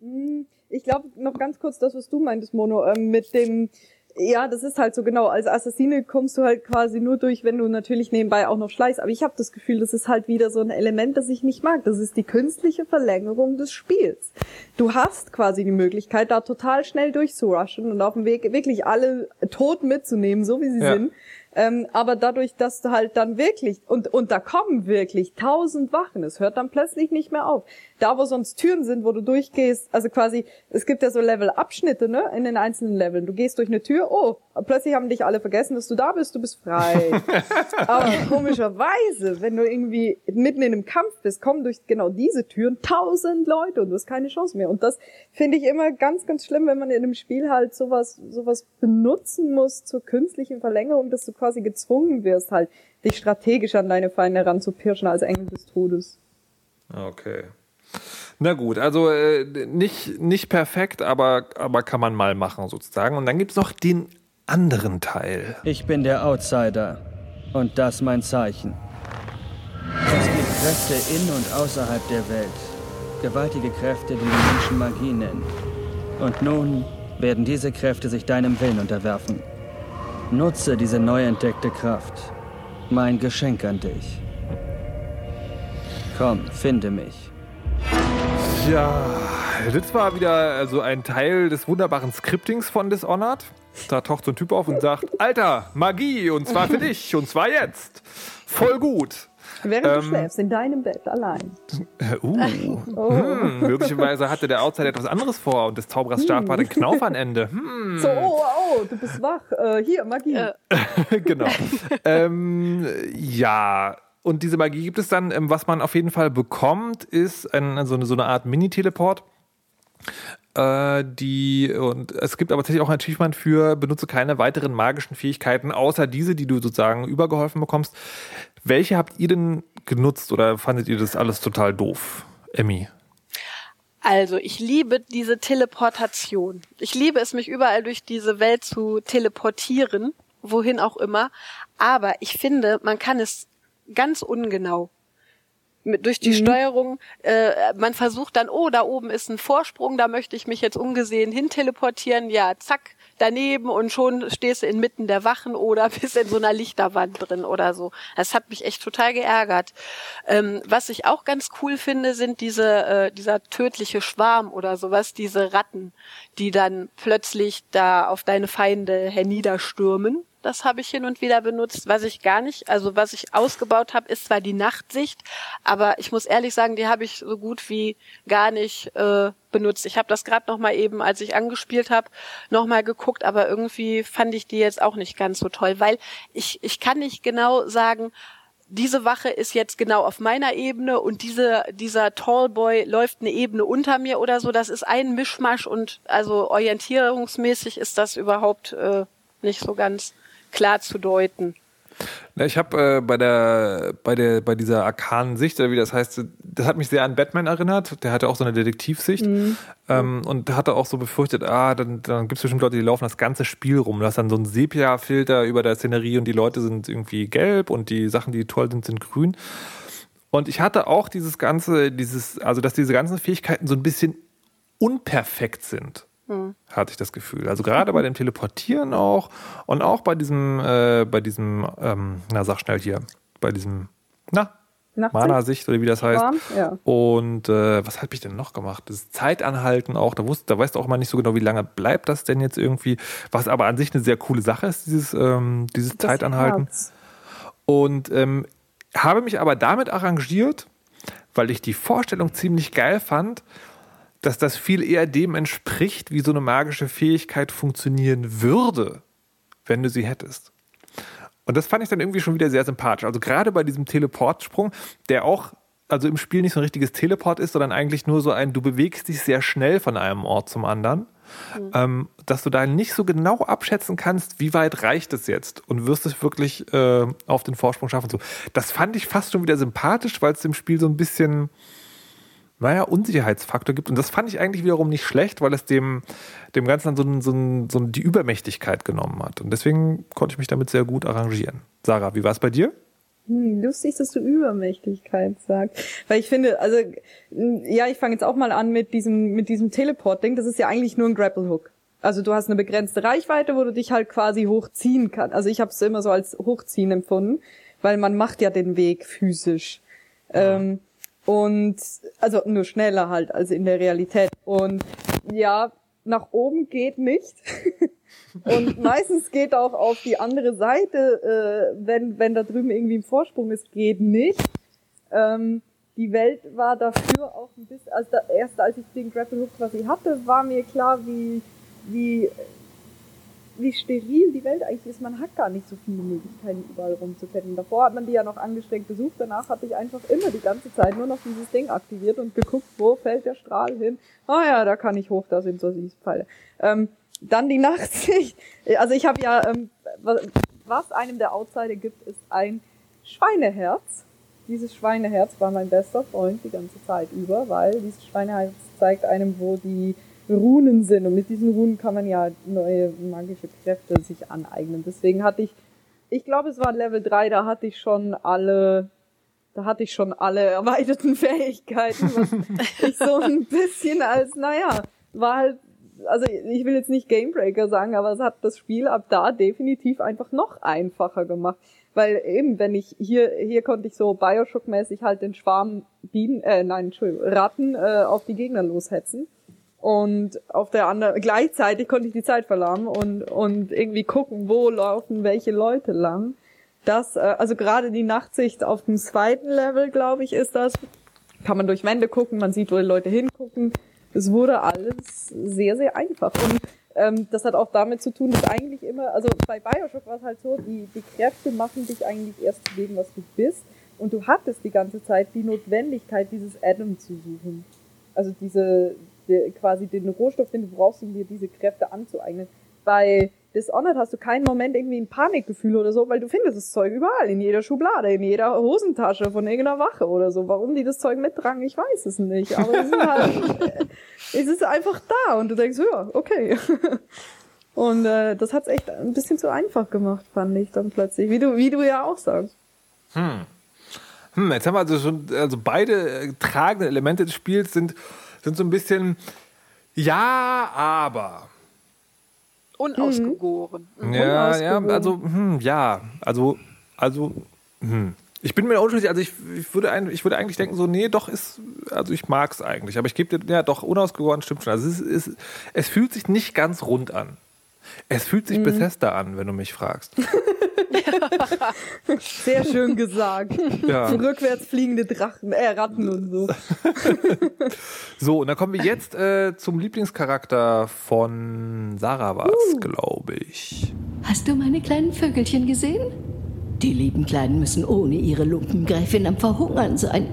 Hm, Ich glaube, noch ganz kurz das, was du meintest, Mono, ähm, mit dem, ja, das ist halt so genau, als Assassine kommst du halt quasi nur durch, wenn du natürlich nebenbei auch noch schleißt. Aber ich habe das Gefühl, das ist halt wieder so ein Element, das ich nicht mag. Das ist die künstliche Verlängerung des Spiels. Du hast quasi die Möglichkeit, da total schnell durchzurushen und auf dem Weg wirklich alle tot mitzunehmen, so wie sie Ja. sind. Ähm, aber dadurch, dass du halt dann wirklich, und, und da kommen wirklich tausend Wachen, es hört dann plötzlich nicht mehr auf. Da, wo sonst Türen sind, wo du durchgehst, also quasi, es gibt ja so Level-Abschnitte, ne, in den einzelnen Leveln. Du gehst durch eine Tür, oh, plötzlich haben dich alle vergessen, dass du da bist, du bist frei. [LAUGHS] aber komischerweise, wenn du irgendwie mitten in einem Kampf bist, kommen durch genau diese Türen tausend Leute und du hast keine Chance mehr. Und das finde ich immer ganz, ganz schlimm, wenn man in einem Spiel halt sowas, sowas benutzen muss zur künstlichen Verlängerung, dass du quasi gezwungen wirst, halt dich strategisch an deine Feinde ranzupirschen als Engel des Todes. Okay. Na gut, also äh, nicht, nicht perfekt, aber, aber kann man mal machen sozusagen. Und dann gibt's noch den anderen Teil. Ich bin der Outsider. Und das mein Zeichen. Es gibt Kräfte in und außerhalb der Welt. Gewaltige Kräfte, die die Menschen Magie nennen. Und nun werden diese Kräfte sich deinem Willen unterwerfen. Nutze diese neu entdeckte Kraft. Mein Geschenk an dich. Komm, finde mich. Ja, das war wieder also ein Teil des wunderbaren Scriptings von Dishonored. Da taucht so ein Typ auf und sagt, Alter, Magie, und zwar für dich, und zwar jetzt. Voll gut. Während du Ähm, schläfst, in deinem Bett allein. Äh, Uh, hm, möglicherweise hatte der Outsider etwas anderes vor und des Zauberers Stab hat einen Knauf am Ende. Hm, So, oh, oh, du bist wach. Äh, hier, Magie. Äh. [LAUGHS] genau. ähm, ja, und diese Magie gibt es dann. Ähm, was man auf jeden Fall bekommt, ist ein, so, eine, so eine Art Mini-Teleport. Äh, die, und es gibt aber tatsächlich auch ein Achievement für benutze keine weiteren magischen Fähigkeiten, außer diese, die du sozusagen übergeholfen bekommst. Welche habt ihr denn genutzt oder fandet ihr das alles total doof? Emmy. Also, ich liebe diese Teleportation. Ich liebe es, mich überall durch diese Welt zu teleportieren, wohin auch immer. Aber ich finde, man kann es ganz ungenau. Mit, durch die Steuerung, äh, man versucht dann, oh, da oben ist ein Vorsprung, da möchte ich mich jetzt ungesehen hin teleportieren. Ja, zack, daneben und schon stehst du inmitten der Wachen oder [LAUGHS] bist in so einer Lichterwand drin oder so. Das hat mich echt total geärgert. Ähm, was ich auch ganz cool finde, sind diese, äh, dieser tödliche Schwarm oder sowas, diese Ratten, die dann plötzlich da auf deine Feinde herniederstürmen. Das habe ich hin und wieder benutzt. Was ich gar nicht, also was ich ausgebaut habe, ist zwar die Nachtsicht, aber ich muss ehrlich sagen, die habe ich so gut wie gar nicht äh, benutzt. Ich habe das gerade noch mal eben, als ich angespielt habe, noch mal geguckt, aber irgendwie fand ich die jetzt auch nicht ganz so toll, weil ich ich kann nicht genau sagen, diese Wache ist jetzt genau auf meiner Ebene und diese, dieser Tallboy läuft eine Ebene unter mir oder so. Das ist ein Mischmasch und also orientierungsmäßig ist das überhaupt äh, nicht so ganz klar zu deuten. Na, Ich habe äh, bei der bei der bei dieser arkanen Sicht oder wie das heißt, das hat mich sehr an Batman erinnert. Der hatte auch so eine Detektivsicht ähm, und hatte auch so befürchtet, ah, dann, dann gibt es bestimmt Leute, die laufen das ganze Spiel rum. Du hast dann so einen Sepia-Filter über der Szenerie und die Leute sind irgendwie gelb und die Sachen, die toll sind, sind grün. Und ich hatte auch dieses ganze, dieses, also dass diese ganzen Fähigkeiten so ein bisschen unperfekt sind, hatte ich das Gefühl. Also gerade bei dem Teleportieren auch und auch bei diesem, äh, bei diesem, ähm, na sag schnell hier, bei diesem, na? Mana-Sicht oder wie das heißt. Ja. Und äh, was habe ich denn noch gemacht? Das Zeitanhalten auch, da, wusst, da weißt du auch mal nicht so genau, wie lange bleibt das denn jetzt irgendwie, was aber an sich eine sehr coole Sache ist, dieses, ähm, dieses Das Zeitanhalten. Herz. Und ähm, habe mich aber damit arrangiert, weil ich die Vorstellung ziemlich geil fand, dass das viel eher dem entspricht, wie so eine magische Fähigkeit funktionieren würde, wenn du sie hättest. Und das fand ich dann irgendwie schon wieder sehr sympathisch. Also gerade bei diesem Teleportsprung, der auch also im Spiel nicht so ein richtiges Teleport ist, sondern eigentlich nur so ein, du bewegst dich sehr schnell von einem Ort zum anderen, ähm, dass du da nicht so genau abschätzen kannst, wie weit reicht es jetzt und wirst es wirklich äh, auf den Vorsprung schaffen. So, das fand ich fast schon wieder sympathisch, weil es dem Spiel so ein bisschen naja, Unsicherheitsfaktor gibt. Und das fand ich eigentlich wiederum nicht schlecht, weil es dem, dem Ganzen dann so, ein- so, ein- so die Übermächtigkeit genommen hat. Und deswegen konnte ich mich damit sehr gut arrangieren. Sarah, wie war es bei dir? Hm, lustig, dass du Übermächtigkeit sagst. Weil ich finde, also, ja, ich fange jetzt auch mal an mit diesem, mit diesem Teleport-Ding. Das ist ja eigentlich nur ein Grapple-Hook. Also du hast eine begrenzte Reichweite, wo du dich halt quasi hochziehen kannst. Also ich habe es immer so als Hochziehen empfunden, weil man macht ja den Weg physisch. Ähm, und also nur schneller halt als in der Realität. Und ja, nach oben geht nicht. [LAUGHS] Und meistens geht auch auf die andere Seite, äh, wenn, wenn da drüben irgendwie ein Vorsprung ist, geht nicht. Ähm, die Welt war dafür auch ein bisschen, also da, erst als ich den Grapple Hook quasi hatte, war mir klar, wie, wie, wie steril die Welt eigentlich ist. Man hat gar nicht so viele Möglichkeiten, überall rumzuklettern. Davor hat man die ja noch angestrengt besucht, danach hatte ich einfach immer die ganze Zeit nur noch dieses Ding aktiviert und geguckt, wo fällt der Strahl hin. Ah ja, da kann ich hoch, da sind so Siegpfeile. Ähm, dann die [LAUGHS] Nachtsicht. Also ich habe ja, ähm, was, was einem der Outsider gibt, ist ein Schweineherz. Dieses Schweineherz war mein bester Freund die ganze Zeit über, weil dieses Schweineherz zeigt einem, wo die Runen sind. Und mit diesen Runen kann man ja neue magische Kräfte sich aneignen. Deswegen hatte ich, ich glaube, es war Level 3, da hatte ich schon alle, da hatte ich schon alle erweiterten [LAUGHS] Fähigkeiten, ich so ein bisschen als, naja, war halt also ich will jetzt nicht Gamebreaker sagen, aber es hat das Spiel ab da definitiv einfach noch einfacher gemacht. Weil eben, wenn ich hier, hier konnte ich so Bioshock-mäßig halt den Schwarm Bienen, äh, nein, Entschuldigung, Ratten äh, auf die Gegner loshetzen. Und auf der anderen, gleichzeitig konnte ich die Zeit verlahmen und, und irgendwie gucken, wo laufen welche Leute lang. Das, äh, also gerade die Nachtsicht auf dem zweiten Level, glaube ich, ist das. Kann man durch Wände gucken, man sieht, wo die Leute hingucken. Es wurde alles sehr, sehr einfach. Und ähm, das hat auch damit zu tun, dass eigentlich immer, also bei Bioshock war es halt so, die, die Kräfte machen dich eigentlich erst zu dem, was du bist. Und du hattest die ganze Zeit die Notwendigkeit, dieses Atom zu suchen. Also diese, die, quasi den Rohstoff, den du brauchst, um dir diese Kräfte anzueignen. Bei Dishonored hast du keinen Moment irgendwie ein Panikgefühl oder so, weil du findest das Zeug überall, in jeder Schublade, in jeder Hosentasche von irgendeiner Wache oder so. Warum die das Zeug mittragen, ich weiß es nicht. Aber es ist halt, [LAUGHS] es ist einfach da und du denkst, ja, okay. [LAUGHS] Und äh, das hat's echt ein bisschen zu einfach gemacht, fand ich dann plötzlich, wie du, wie du ja auch sagst. Hm, jetzt haben wir also schon, also beide äh, tragende Elemente des Spiels sind, sind so ein bisschen, ja, aber. Unausgegoren. Mhm. Ja, ja, Unausgewogen. also, hm, ja, also, also, hm. Ich bin mir unschlüssig, also ich, ich, würde ein, ich würde eigentlich denken, so, nee, doch ist, also ich mag es eigentlich, aber ich gebe dir, ja, doch, unausgegoren stimmt schon. Also es, ist, es, es fühlt sich nicht ganz rund an. Es fühlt sich Bethesda an, wenn du mich fragst. [LAUGHS] Sehr schön gesagt. Ja. Rückwärts fliegende Drachen, äh, Ratten und so. [LAUGHS] So, und dann kommen wir jetzt äh, zum Lieblingscharakter von Sarah war es, glaube ich. Hast du meine kleinen Vögelchen gesehen? Die lieben Kleinen müssen ohne ihre Lumpengräfin am Verhungern sein.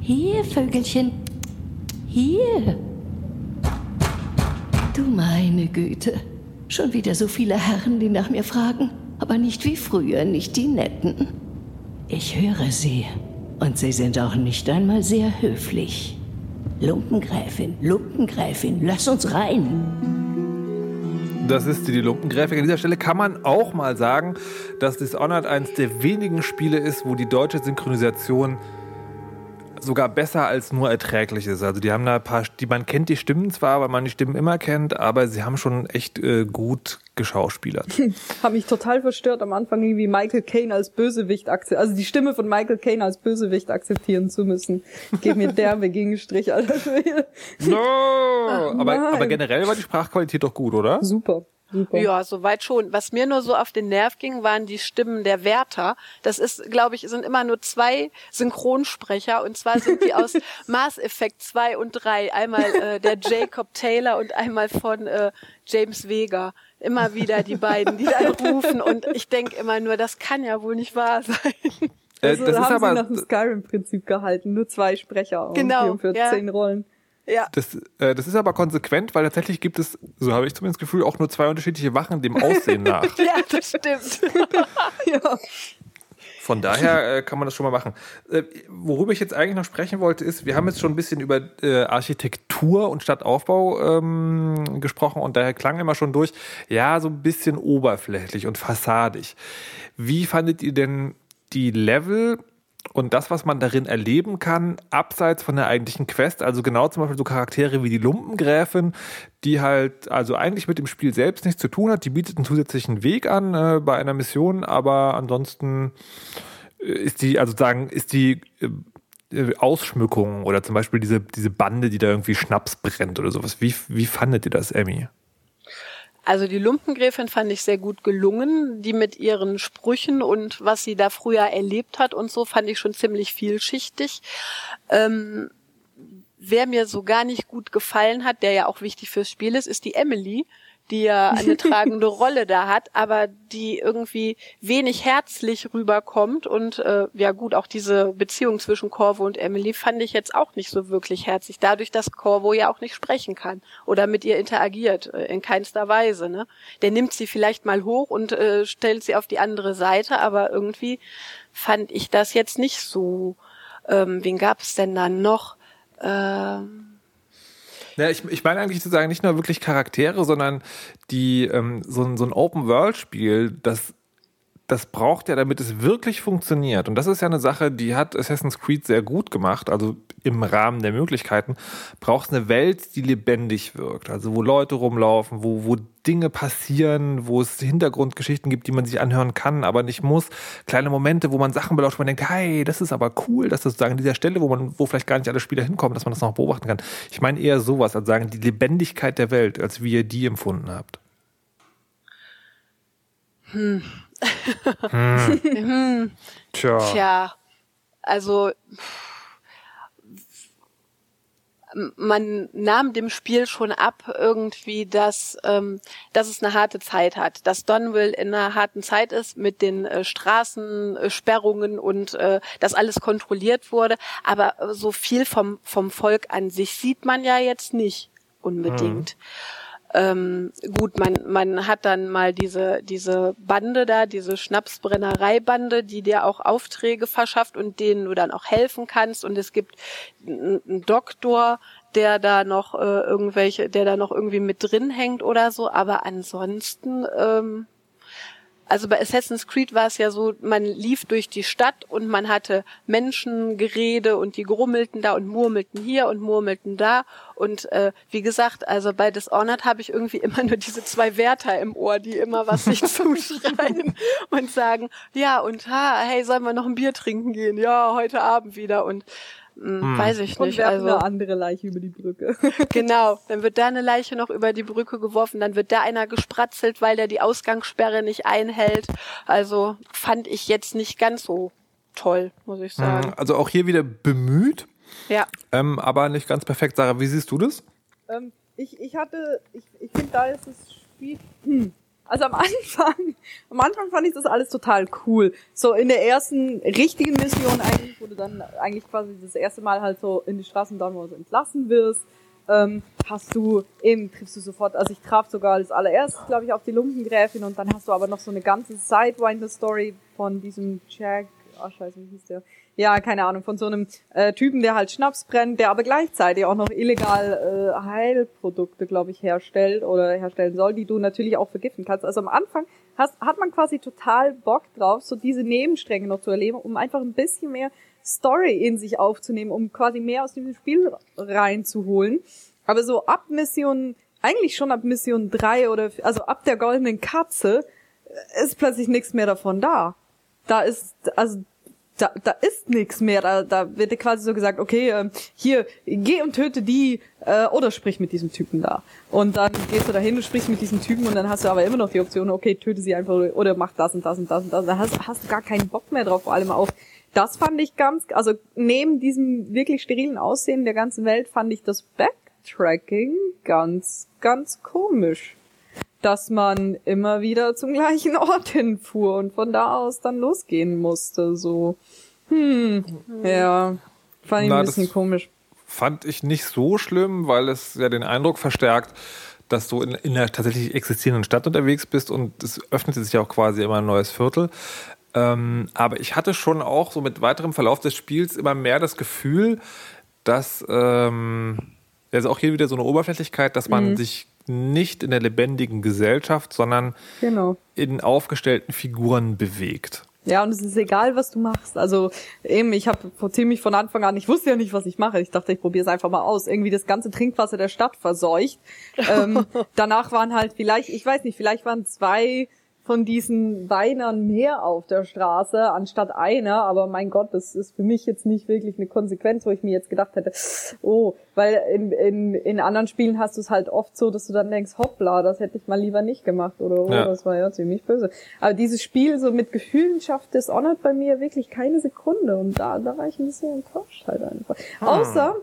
Hier, Vögelchen. Hier. Du meine Güte. Schon wieder so viele Herren, die nach mir fragen. Aber nicht wie früher, nicht die Netten. Ich höre sie. Und sie sind auch nicht einmal sehr höflich. Lumpengräfin, Lumpengräfin, lass uns rein. Das ist die Lumpengräfin. An dieser Stelle kann man auch mal sagen, dass Dishonored eines der wenigen Spiele ist, wo die deutsche Synchronisation sogar besser als nur erträglich ist. Also die haben da ein paar, die man kennt die Stimmen zwar, weil man die Stimmen immer kennt, aber sie haben schon echt äh, gut geschauspielert. [LAUGHS] Hab mich total verstört am Anfang irgendwie Michael Caine als Bösewicht akzeptieren, also die Stimme von Michael Caine als Bösewicht akzeptieren zu müssen. Geht mir derbe Gegenstrich, Alter. [LAUGHS] no! aber, aber generell war die Sprachqualität doch gut, oder? Super. Super. Ja, soweit schon. Was mir nur so auf den Nerv ging, waren die Stimmen der Wärter. Das ist, glaube ich, sind immer nur zwei Synchronsprecher und zwar sind die aus [LAUGHS] Mass Effect 2 und 3. Einmal äh, der Jacob Taylor und einmal von äh, James Vega. Immer wieder die beiden, die dann [LAUGHS] rufen und ich denke immer nur, das kann ja wohl nicht wahr sein. Also, das ist haben aber sie nach dem Skyrim-Prinzip gehalten. Nur zwei Sprecher und Genau, für ja. zehn Rollen. Ja. Das, äh, das ist aber konsequent, weil tatsächlich gibt es, so habe ich zumindest das Gefühl, auch nur zwei unterschiedliche Wachen dem Aussehen [LAUGHS] nach. Ja, das stimmt. [LAUGHS] Ja. Von daher äh, kann man das schon mal machen. Äh, worüber ich jetzt eigentlich noch sprechen wollte, ist, wir haben jetzt schon ein bisschen über äh, Architektur und Stadtaufbau ähm, gesprochen und daher klang immer schon durch, ja, so ein bisschen oberflächlich und fassadig. Wie fandet ihr denn die Level und das, was man darin erleben kann, abseits von der eigentlichen Quest, also genau zum Beispiel so Charaktere wie die Lumpengräfin, die halt also eigentlich mit dem Spiel selbst nichts zu tun hat, die bietet einen zusätzlichen Weg an äh, bei einer Mission, aber ansonsten äh, ist die, also sagen, ist die äh, äh, Ausschmückung oder zum Beispiel diese, diese Bande, die da irgendwie Schnaps brennt oder sowas. Wie, wie fandet ihr das, Emmy? Also die Lumpengräfin fand ich sehr gut gelungen. Die mit ihren Sprüchen und was sie da früher erlebt hat und so fand ich schon ziemlich vielschichtig. Ähm, wer mir so gar nicht gut gefallen hat, der ja auch wichtig fürs Spiel ist, ist die Emily, die ja eine tragende [LAUGHS] Rolle da hat, aber die irgendwie wenig herzlich rüberkommt und äh, ja gut, auch diese Beziehung zwischen Corvo und Emily fand ich jetzt auch nicht so wirklich herzlich, dadurch, dass Corvo ja auch nicht sprechen kann oder mit ihr interagiert, äh, in keinster Weise. Ne? Der nimmt sie vielleicht mal hoch und äh, stellt sie auf die andere Seite, aber irgendwie fand ich das jetzt nicht so. Ähm, wen gab es denn dann noch? Ähm, Ja, ich, ich meine eigentlich zu sagen, nicht nur wirklich Charaktere, sondern die ähm, so, ein- so ein Open-World-Spiel, das, das braucht ja, damit es wirklich funktioniert. Und das ist ja eine Sache, die hat Assassin's Creed sehr gut gemacht. Also im Rahmen der Möglichkeiten braucht es eine Welt, die lebendig wirkt. Also wo Leute rumlaufen, wo, wo Dinge passieren, wo es Hintergrundgeschichten gibt, die man sich anhören kann, aber nicht muss. Kleine Momente, wo man Sachen belauscht, wo man denkt, hey, das ist aber cool, dass das sozusagen an dieser Stelle, wo man, wo vielleicht gar nicht alle Spieler hinkommen, dass man das noch beobachten kann. Ich meine eher sowas, als sagen, die Lebendigkeit der Welt, als wie ihr die empfunden habt. Hm. Tja. Tja, also man nahm dem Spiel schon ab irgendwie, dass, ähm, dass es eine harte Zeit hat, dass Donville in einer harten Zeit ist mit den äh, Straßensperrungen und äh, dass alles kontrolliert wurde, aber so viel vom, vom Volk an sich sieht man ja jetzt nicht unbedingt. Ähm, gut, man, man hat dann mal diese, diese Bande da, diese Schnapsbrennereibande, die dir auch Aufträge verschafft und denen du dann auch helfen kannst. Und es gibt einen Doktor, der da noch äh, irgendwelche, der da noch irgendwie mit drin hängt oder so. Aber ansonsten, ähm, also bei Assassin's Creed war es ja so, man lief durch die Stadt und man hatte Menschengerede und die grummelten da und murmelten hier und murmelten da. Und äh, wie gesagt, also bei Dishonored habe ich irgendwie [LAUGHS] immer nur diese zwei Wärter im Ohr, die immer was sich [LAUGHS] zuschreien und sagen, ja und ha, hey, sollen wir noch ein Bier trinken gehen? Ja, heute Abend wieder und mh, weiß ich Und nicht. werfen Also eine andere Leiche über die Brücke. [LAUGHS] [LAUGHS] Genau, dann wird da eine Leiche noch über die Brücke geworfen, dann wird da einer gespratzelt, weil der die Ausgangssperre nicht einhält. Also fand ich jetzt nicht ganz so toll, muss ich sagen. Also auch hier wieder bemüht, Ja. ähm, aber nicht ganz perfekt. Sarah, wie siehst du das? ähm, ich, ich hatte, ich, ich finde, da ist das Spiel. Hm. Also am [LAUGHS] Anfang, am Anfang fand ich das alles total cool. So in der ersten richtigen Mission eigentlich, wo du dann eigentlich quasi das erste Mal halt so in die Straßen down so entlassen wirst, ähm, hast du eben triffst du sofort, also ich traf sogar als allererstes, glaube ich, auf die Lumpengräfin und dann hast du aber noch so eine ganze Sidewinder-Story von diesem Jack Ah, scheiße, wie hieß der? Ja, keine Ahnung, von so einem äh, Typen, der halt Schnaps brennt, der aber gleichzeitig auch noch illegal äh, Heilprodukte, glaube ich, herstellt oder herstellen soll, die du natürlich auch vergiften kannst. Also am Anfang hast, hat man quasi total Bock drauf, so diese Nebenstränge noch zu erleben, um einfach ein bisschen mehr Story in sich aufzunehmen, um quasi mehr aus dem Spiel reinzuholen. Aber so ab Mission, eigentlich schon ab Mission drei oder, also ab der goldenen Katze, äh, ist plötzlich nichts mehr davon da. Da ist, also, da, da ist nichts mehr. Da, da wird dir quasi so gesagt, okay, äh, hier, geh und töte die äh, oder sprich mit diesem Typen da. Und dann gehst du dahin und sprichst mit diesem Typen und dann hast du aber immer noch die Option, okay, töte sie einfach oder mach das und das und das und das. Da hast, hast du gar keinen Bock mehr drauf, vor allem auf das fand ich ganz, also neben diesem wirklich sterilen Aussehen der ganzen Welt fand ich das Backtracking ganz, ganz komisch. Dass man immer wieder zum gleichen Ort [LAUGHS] hinfuhr und von da aus dann losgehen musste, so. Hm, ja, fand ich Na, ein bisschen das- komisch. Fand ich nicht so schlimm, weil es ja den Eindruck verstärkt, dass du in, in einer tatsächlich existierenden Stadt unterwegs bist und es öffnete sich ja auch quasi immer ein neues Viertel. Ähm, aber ich hatte schon auch so mit weiterem Verlauf des Spiels immer mehr das Gefühl, dass ähm, also auch hier wieder so eine Oberflächlichkeit, dass man Mhm. sich nicht in der lebendigen Gesellschaft, sondern Genau. in aufgestellten Figuren bewegt. Ja, und es ist egal, was du machst. Also eben, ich habe ziemlich von Anfang an, ich wusste ja nicht, was ich mache. Ich dachte, ich probiere es einfach mal aus. Irgendwie das ganze Trinkwasser der Stadt verseucht. ähm, [LAUGHS] danach waren halt vielleicht, ich weiß nicht, vielleicht waren zwei von diesen Weinern mehr auf der Straße anstatt einer, aber mein Gott, das ist für mich jetzt nicht wirklich eine Konsequenz, wo ich mir jetzt gedacht hätte, oh, weil in, in, in anderen Spielen hast du es halt oft so, dass du dann denkst, hoppla, das hätte ich mal lieber nicht gemacht oder oh, Ja. das war ja ziemlich böse. Aber dieses Spiel so mit Gefühlen schafft Dishonored bei mir wirklich keine Sekunde und da, da war ich ein bisschen enttäuscht halt einfach. Außer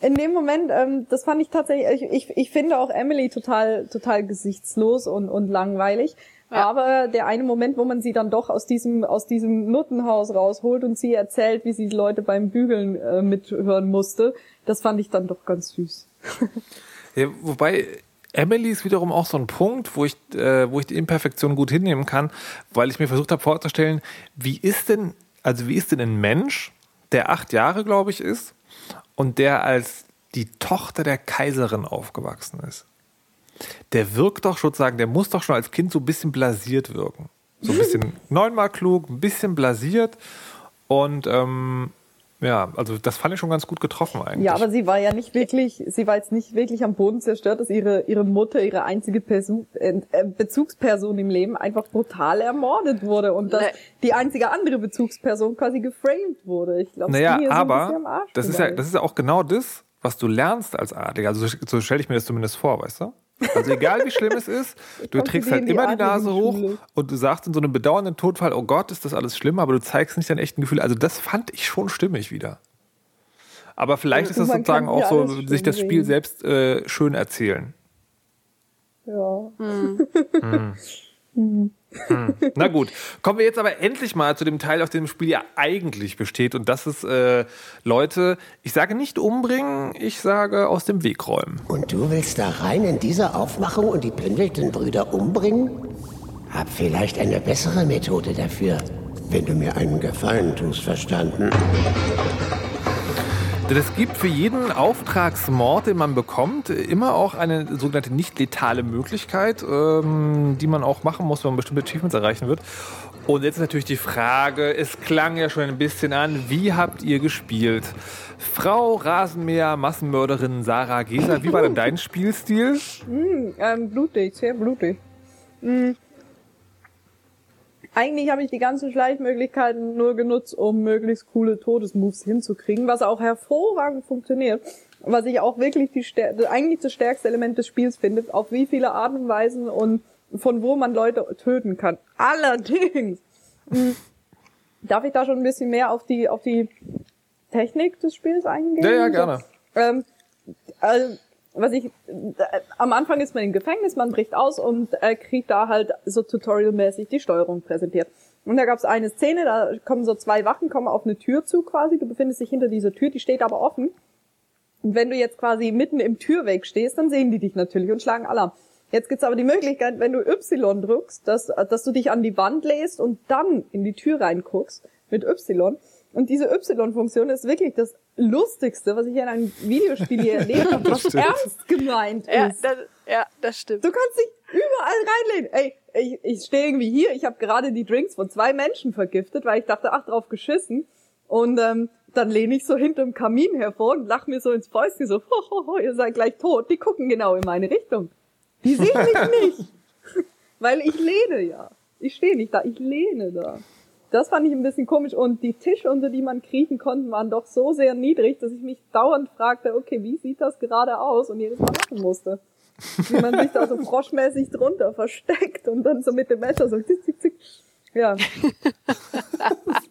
in dem Moment, ähm, das fand ich tatsächlich, ich, ich, ich finde auch Emily total, total gesichtslos und, und langweilig. Aber der eine Moment, wo man sie dann doch aus diesem, aus diesem Nuttenhaus rausholt und sie erzählt, wie sie die Leute beim Bügeln äh, mithören musste, das fand ich dann doch ganz süß. [LAUGHS] Ja, wobei Emily ist wiederum auch so ein Punkt, wo ich, äh, wo ich die Imperfektion gut hinnehmen kann, weil ich mir versucht habe vorzustellen, wie ist denn, also wie ist denn ein Mensch, der acht Jahre, glaube ich, ist und der als die Tochter der Kaiserin aufgewachsen ist. Der wirkt doch sozusagen, der muss doch schon als Kind so ein bisschen blasiert wirken. So ein bisschen [LAUGHS] neunmal klug, ein bisschen blasiert und ähm, ja, also das fand ich schon ganz gut getroffen eigentlich. Ja, aber sie war ja nicht wirklich, sie war jetzt nicht wirklich am Boden zerstört, dass ihre, ihre Mutter, ihre einzige Perso äh, äh, Bezugsperson im Leben einfach brutal ermordet wurde und dass Nee. die einzige andere Bezugsperson quasi geframed wurde. Ich glaube, Naja, so ein bisschen am aber Arsch das ist, ja, das ist ja auch genau das, was du lernst als Adliger. Also so, so stelle ich mir das zumindest vor, weißt du? Also egal wie schlimm es ist, du trägst halt immer die Nase hoch und du sagst in so einem bedauernden Todfall, oh Gott, ist das alles schlimm, aber du zeigst nicht dein echten Gefühl. Also das fand ich schon stimmig wieder. Aber vielleicht ist das Man sozusagen auch so, sich das Spiel reden. selbst äh, schön erzählen. Ja. [LAUGHS] Na gut, kommen wir jetzt aber endlich mal zu dem Teil, auf dem das Spiel ja eigentlich besteht. Und das ist, äh, Leute, ich sage nicht umbringen, ich sage aus dem Weg räumen. Und du willst da rein in diese Aufmachung und die Pendleton-Brüder umbringen? Hab vielleicht eine bessere Methode dafür, wenn du mir einen Gefallen tust, verstanden? Es gibt für jeden Auftragsmord, den man bekommt, immer auch eine sogenannte nicht letale Möglichkeit, ähm, die man auch machen muss, wenn man bestimmte Achievements erreichen wird. Und jetzt ist natürlich die Frage, es klang ja schon ein bisschen an, wie habt ihr gespielt? Frau Rasenmäher, Massenmörderin Sarah Geser, wie war denn dein [LAUGHS] Spielstil? Ähm, blutig, sehr blutig. Hm. Eigentlich habe ich die ganzen Schleichmöglichkeiten nur genutzt, um möglichst coole Todesmoves hinzukriegen, was auch hervorragend funktioniert. Was ich auch wirklich die eigentlich das stärkste Element des Spiels finde, auf wie viele Arten und Weisen und von wo man Leute töten kann. Allerdings hm, darf ich da schon ein bisschen mehr auf die auf die Technik des Spiels eingehen. Ja, ja, gerne. Ähm, also, was ich, äh, am Anfang ist man im Gefängnis, man bricht aus und äh, kriegt da halt so tutorialmäßig die Steuerung präsentiert. Und da gab es eine Szene, da kommen so zwei Wachen, kommen auf eine Tür zu quasi, du befindest dich hinter dieser Tür, die steht aber offen. Und wenn du jetzt quasi mitten im Türweg stehst, dann sehen die dich natürlich und schlagen Alarm. Jetzt gibt's aber die Möglichkeit, wenn du Y drückst, dass, dass du dich an die Wand lässt und dann in die Tür reinguckst, mit Y. Und diese Y-Funktion ist wirklich das Lustigste, was ich in einem Videospiel hier erlebt habe, [LAUGHS] was stimmt. ernst gemeint Ja, ist. das, ja, das stimmt. Du kannst dich überall reinlehnen. Ey, ich, ich stehe irgendwie hier, ich habe gerade die Drinks von zwei Menschen vergiftet, weil ich dachte, ach, drauf geschissen. Und ähm, dann lehne ich so hinterm Kamin hervor und lach mir so ins Fäustchen so, [LAUGHS] ho, ho, ho, ihr seid gleich tot. Die gucken genau in meine Richtung. Die sehen mich [LAUGHS] nicht. weil ich lehne ja. Ich stehe nicht da, ich lehne da. Das fand ich ein bisschen komisch. Und die Tische, unter die man kriechen konnte, waren doch so sehr niedrig, dass ich mich dauernd fragte, okay, wie sieht das gerade aus? Und jedes Mal machen musste wie man sich da so froschmäßig drunter versteckt und dann so mit dem Messer so zick, zick, zick. Ja, [LAUGHS]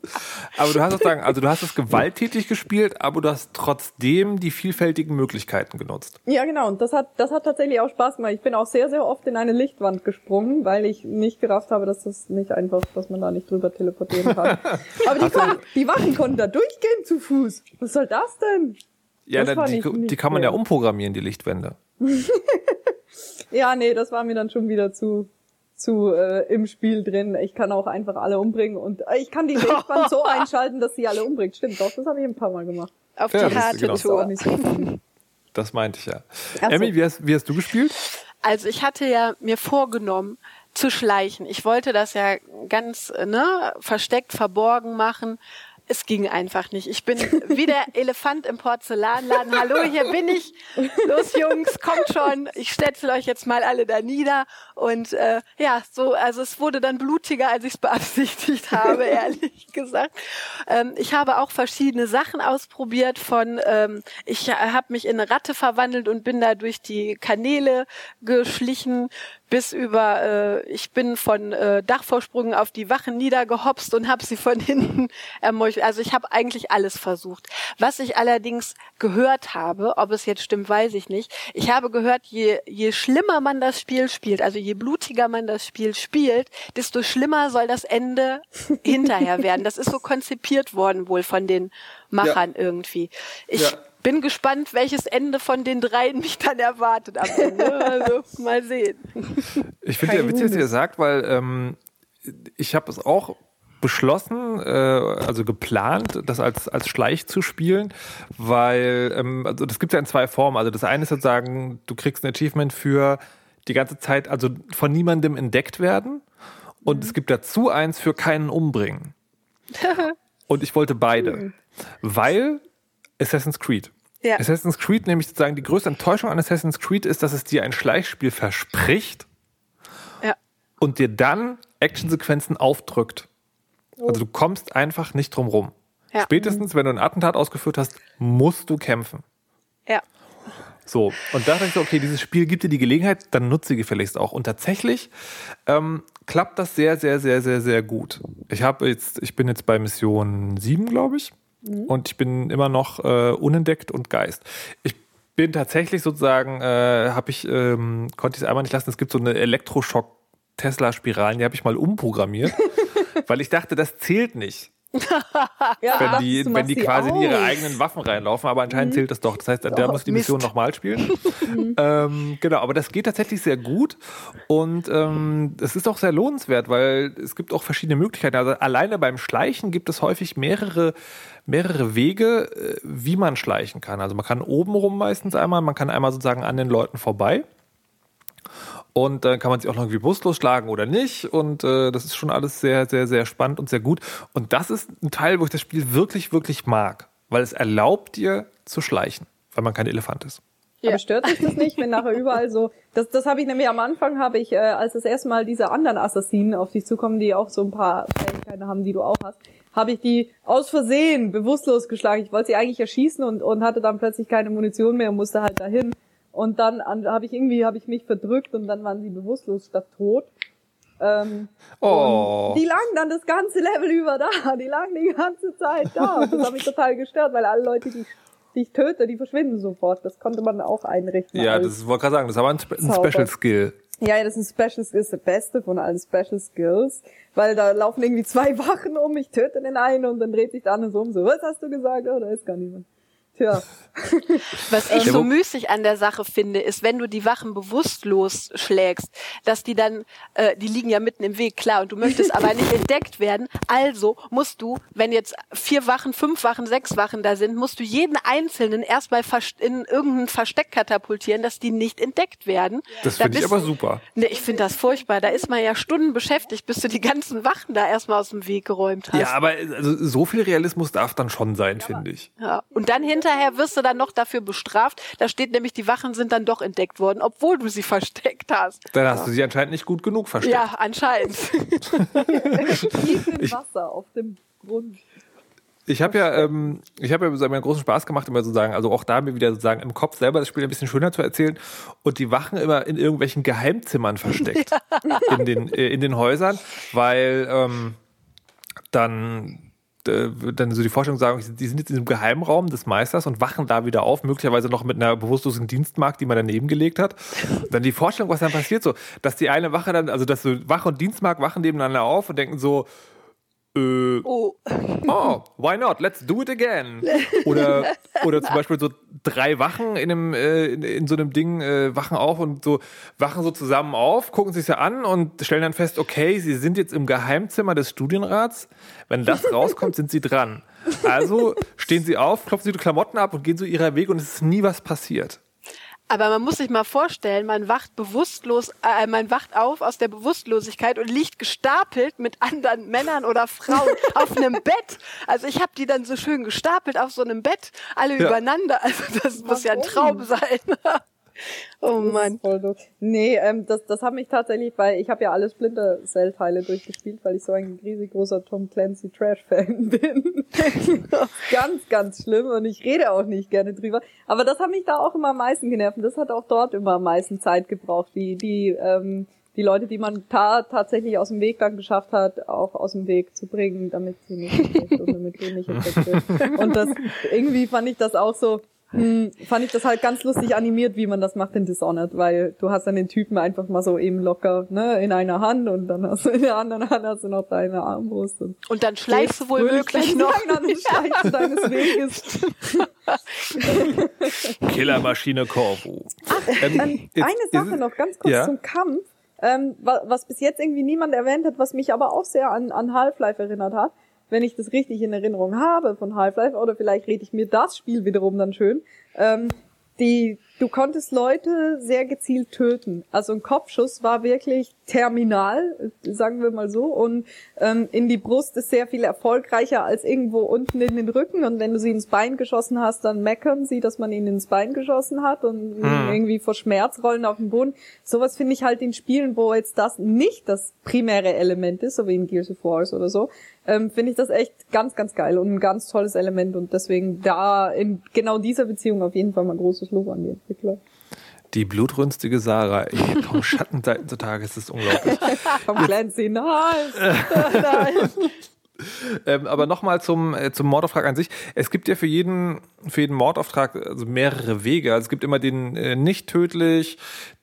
Aber du hast sozusagen, also du hast es gewalttätig gespielt, aber du hast trotzdem die vielfältigen Möglichkeiten genutzt. ja genau. Und das hat, das hat tatsächlich auch Spaß gemacht. Ich bin auch sehr, sehr oft in eine Lichtwand gesprungen, weil ich nicht gerafft habe, dass das nicht einfach, dass man da nicht drüber teleportieren kann. [LAUGHS] Aber die, konnten, die Wachen konnten da durchgehen zu Fuß. Was soll das denn? Ja, Das dann, die, ich nicht die kann man ja umprogrammieren, die Lichtwände. [LAUGHS] Ja, nee, das war mir dann schon wieder zu zu äh, im Spiel drin. Ich kann auch einfach alle umbringen und äh, ich kann die Lichtwand [LAUGHS] so einschalten, dass sie alle umbringt. Stimmt doch, das habe ich ein paar Mal gemacht. Auf Ja, die harte genau. Tour. [LAUGHS] Das meinte ich ja. So. Emmy, wie hast, wie hast du gespielt? Also ich hatte ja mir vorgenommen zu schleichen. Ich wollte das ja ganz äh, ne, versteckt, verborgen machen. Es ging einfach nicht. Ich bin wie der Elefant im Porzellanladen. Hallo, hier bin ich. Los, Jungs, kommt schon. Ich stetzel euch jetzt mal alle da nieder. Und äh, ja, so, also es wurde dann blutiger, als ich es beabsichtigt habe, ehrlich [LAUGHS] gesagt. Ähm, ich habe auch verschiedene Sachen ausprobiert von, ähm, ich habe mich in eine Ratte verwandelt und bin da durch die Kanäle geschlichen bis über, äh, ich bin von äh, Dachvorsprüngen auf die Wachen niedergehopst und habe sie von [LAUGHS] hinten ermeuchelt. Also ich habe eigentlich alles versucht. Was ich allerdings gehört habe, ob es jetzt stimmt, weiß ich nicht. Ich habe gehört, je, je schlimmer man das Spiel spielt, also je blutiger man das Spiel spielt, desto schlimmer soll das Ende [LAUGHS] hinterher werden. Das ist so konzipiert worden wohl von den Machern irgendwie. Ich Ja. Bin gespannt, welches Ende von den dreien mich dann erwartet am Ende. [LAUGHS] Also mal sehen. Ich finde ja witzig, was ihr sagt, weil ähm, ich habe es auch beschlossen, äh, also geplant, das als, als Schleich zu spielen, weil ähm, also das gibt ja in zwei Formen. Also das eine ist sozusagen, du kriegst ein Achievement für die ganze Zeit, also von niemandem entdeckt werden. Und es gibt dazu eins für keinen umbringen. [LAUGHS] Und ich wollte beide, weil Assassin's Creed. Ja. Assassin's Creed, nämlich sozusagen die größte Enttäuschung an Assassin's Creed ist, dass es dir ein Schleichspiel verspricht Ja. und dir dann Actionsequenzen aufdrückt. Also du kommst einfach nicht drum rum. Ja. Spätestens, wenn du ein Attentat ausgeführt hast, musst du kämpfen. Ja. So, und da dachte ich so, okay, dieses Spiel gibt dir die Gelegenheit, dann nutze sie gefälligst auch. Und tatsächlich ähm, klappt das sehr, sehr, sehr, sehr, sehr gut. Ich habe jetzt, ich bin jetzt bei Mission 7, glaube ich, und ich bin immer noch äh, unentdeckt und Geist. Ich bin tatsächlich sozusagen, äh, habe ich, ähm, konnte ich es einmal nicht lassen, es gibt so eine Elektroschock Tesla-Spiralen, die habe ich mal umprogrammiert, [LAUGHS] weil ich dachte, das zählt nicht Ja, wenn die, wenn die quasi in ihre eigenen Waffen reinlaufen, aber anscheinend zählt das doch. Das heißt, der Oh, muss die Mission nochmal spielen. [LAUGHS] [LAUGHS] ähm, genau, aber das geht tatsächlich sehr gut und ähm, es ist auch sehr lohnenswert, weil es gibt auch verschiedene Möglichkeiten. Also alleine beim Schleichen gibt es häufig mehrere, mehrere Wege, äh, wie man schleichen kann. Also man kann oben rum meistens einmal, man kann einmal sozusagen an den Leuten vorbei. Und dann kann man sich auch noch irgendwie bewusstlos schlagen oder nicht. Und äh, das ist schon alles sehr, sehr, sehr spannend und sehr gut. Und das ist ein Teil, wo ich das Spiel wirklich, wirklich mag. Weil es erlaubt dir zu schleichen, weil man kein Elefant ist. Aber stört dich das nicht, wenn nachher überall so, das, das habe ich nämlich am Anfang, habe ich, äh, als das erste Mal diese anderen Assassinen auf dich zukommen, die auch so ein paar Fähigkeiten haben, die du auch hast, habe ich die aus Versehen bewusstlos geschlagen. Ich wollte sie eigentlich erschießen und, und hatte dann plötzlich keine Munition mehr und musste halt dahin. Und dann habe ich irgendwie, habe ich mich verdrückt und dann waren sie bewusstlos statt tot. Ähm, Oh. die lagen dann das ganze Level über da. Die lagen die ganze Zeit da. Und Das hat mich [LAUGHS] total gestört, weil alle Leute, die, die ich töte, die verschwinden sofort. Das konnte man auch einrichten. Ja, das wollte ich gerade sagen, das aber ein, ein. Special Skill. Ja, das ist ein Special Skill, ist das Beste von allen Special Skills. Weil da laufen irgendwie zwei [LAUGHS] Wachen um, ich töte den einen und dann dreht sich der andere so um, so, was hast du gesagt? Oh, da ist gar niemand. Tja. [LAUGHS] Was ich Ja, so müßig an der Sache finde, ist, wenn du die Wachen bewusstlos schlägst, dass die dann, äh, die liegen ja mitten im Weg, klar, und du möchtest aber nicht [LAUGHS] entdeckt werden. Also musst du, wenn jetzt vier Wachen, fünf Wachen, sechs Wachen da sind, musst du jeden einzelnen erstmal in irgendein Versteck katapultieren, dass die nicht entdeckt werden. Das Da finde ich aber super. Nee, ich finde das furchtbar. Da ist man ja Stunden beschäftigt, bis du die ganzen Wachen da erstmal aus dem Weg geräumt hast. Ja, aber also, so viel Realismus darf dann schon sein, finde ich. Ja. Und dann hinterher wirst du dann noch dafür bestraft. Da steht nämlich, die Wachen sind dann doch entdeckt worden, obwohl du sie versteckt hast. Dann hast du sie anscheinend nicht gut genug versteckt. Ja, anscheinend. Tief im Wasser, auf dem Grund. Ich habe ja, ähm, ich habe ja so mir großen Spaß gemacht, immer sozusagen, also auch da mir wieder sozusagen im Kopf selber das Spiel ein bisschen schöner zu erzählen und die Wachen immer in irgendwelchen Geheimzimmern versteckt [LAUGHS] in den äh, in den Häusern, weil ähm, dann dann so die Vorstellung sagen, die sind jetzt in diesem Geheimraum des Meisters und wachen da wieder auf, möglicherweise noch mit einer bewusstlosen Dienstmarkt, die man daneben gelegt hat. Dann die Vorstellung, was dann passiert, so, dass die eine Wache dann, also dass so Wache und Dienstmarkt wachen nebeneinander auf und denken so, äh, Oh. oh, why not? Let's do it again. [LAUGHS] Oder, oder zum Beispiel so drei Wachen in, einem, äh, in, in so einem Ding äh, wachen auf und so wachen so zusammen auf, gucken sich ja an und stellen dann fest, okay, sie sind jetzt im Geheimzimmer des Studienrats. Wenn das [LAUGHS] rauskommt, sind sie dran. Also stehen sie auf, klopfen sie die Klamotten ab und gehen so ihrer Weg und es ist nie was passiert. Aber man muss sich mal vorstellen, man wacht bewusstlos, äh, man wacht auf aus der Bewusstlosigkeit und liegt gestapelt mit anderen Männern oder Frauen [LAUGHS] auf einem Bett. Also ich habe die dann so schön gestapelt auf so einem Bett, alle Ja. übereinander. Also das muss ja ein Traum sein. Oh Mann. Nee, ähm, das, das hat mich tatsächlich, weil ich habe ja alle Splinter Cell Teile durchgespielt, weil ich so ein riesig großer Tom Clancy Trash Fan [LAUGHS] bin. ganz, ganz schlimm und ich rede auch nicht gerne drüber. Aber das hat mich da auch immer am meisten genervt und das hat auch dort immer am meisten Zeit gebraucht, die, die, ähm, die Leute, die man ta tatsächlich aus dem Weg dann geschafft hat, auch aus dem Weg zu bringen, damit sie nicht [LAUGHS] und damit du nicht entdeckt. Und das, irgendwie fand ich das auch so, hm, fand ich das halt ganz lustig animiert, wie man das macht in Dishonored, weil du hast dann den Typen einfach mal so eben locker, ne, in einer Hand und dann hast du in der anderen Hand hast du noch deine Armbrust und Und dann schleichst du wohl möglich noch. An Schleifen deines [LAUGHS] Weges. [LAUGHS] Killermaschine Corvo. Ähm, Dann jetzt eine Sache noch ganz kurz Ja. zum Kampf, ähm, wa- was bis jetzt irgendwie niemand erwähnt hat, was mich aber auch sehr an, an Half-Life erinnert hat, wenn ich das richtig in Erinnerung habe von Half-Life, oder vielleicht rede ich mir das Spiel wiederum dann schön. Ähm, die, du konntest Leute sehr gezielt töten. Also ein Kopfschuss war wirklich terminal, sagen wir mal so. Und ähm, in die Brust ist sehr viel erfolgreicher als irgendwo unten in den Rücken. Und wenn du sie ins Bein geschossen hast, dann meckern sie, dass man ihnen ins Bein geschossen hat und Hm. irgendwie vor Schmerz rollen auf dem Boden. Sowas finde ich halt in Spielen, wo jetzt das nicht das primäre Element ist, so wie in Gears of War oder so, ähm, finde ich das echt ganz, ganz geil und ein ganz tolles Element. Und deswegen da in genau dieser Beziehung auf jeden Fall mal großes Lob an die Entwickler. Die blutrünstige Sarah. Ey, Tom Schattenseiten zutage, es ist unglaublich. [LAUGHS] Vom Clancy, [LAUGHS] nein! Ähm, aber nochmal zum, äh, zum Mordauftrag an sich. Es gibt ja für jeden, für jeden Mordauftrag also mehrere Wege. Also es gibt immer den äh, nicht tödlich,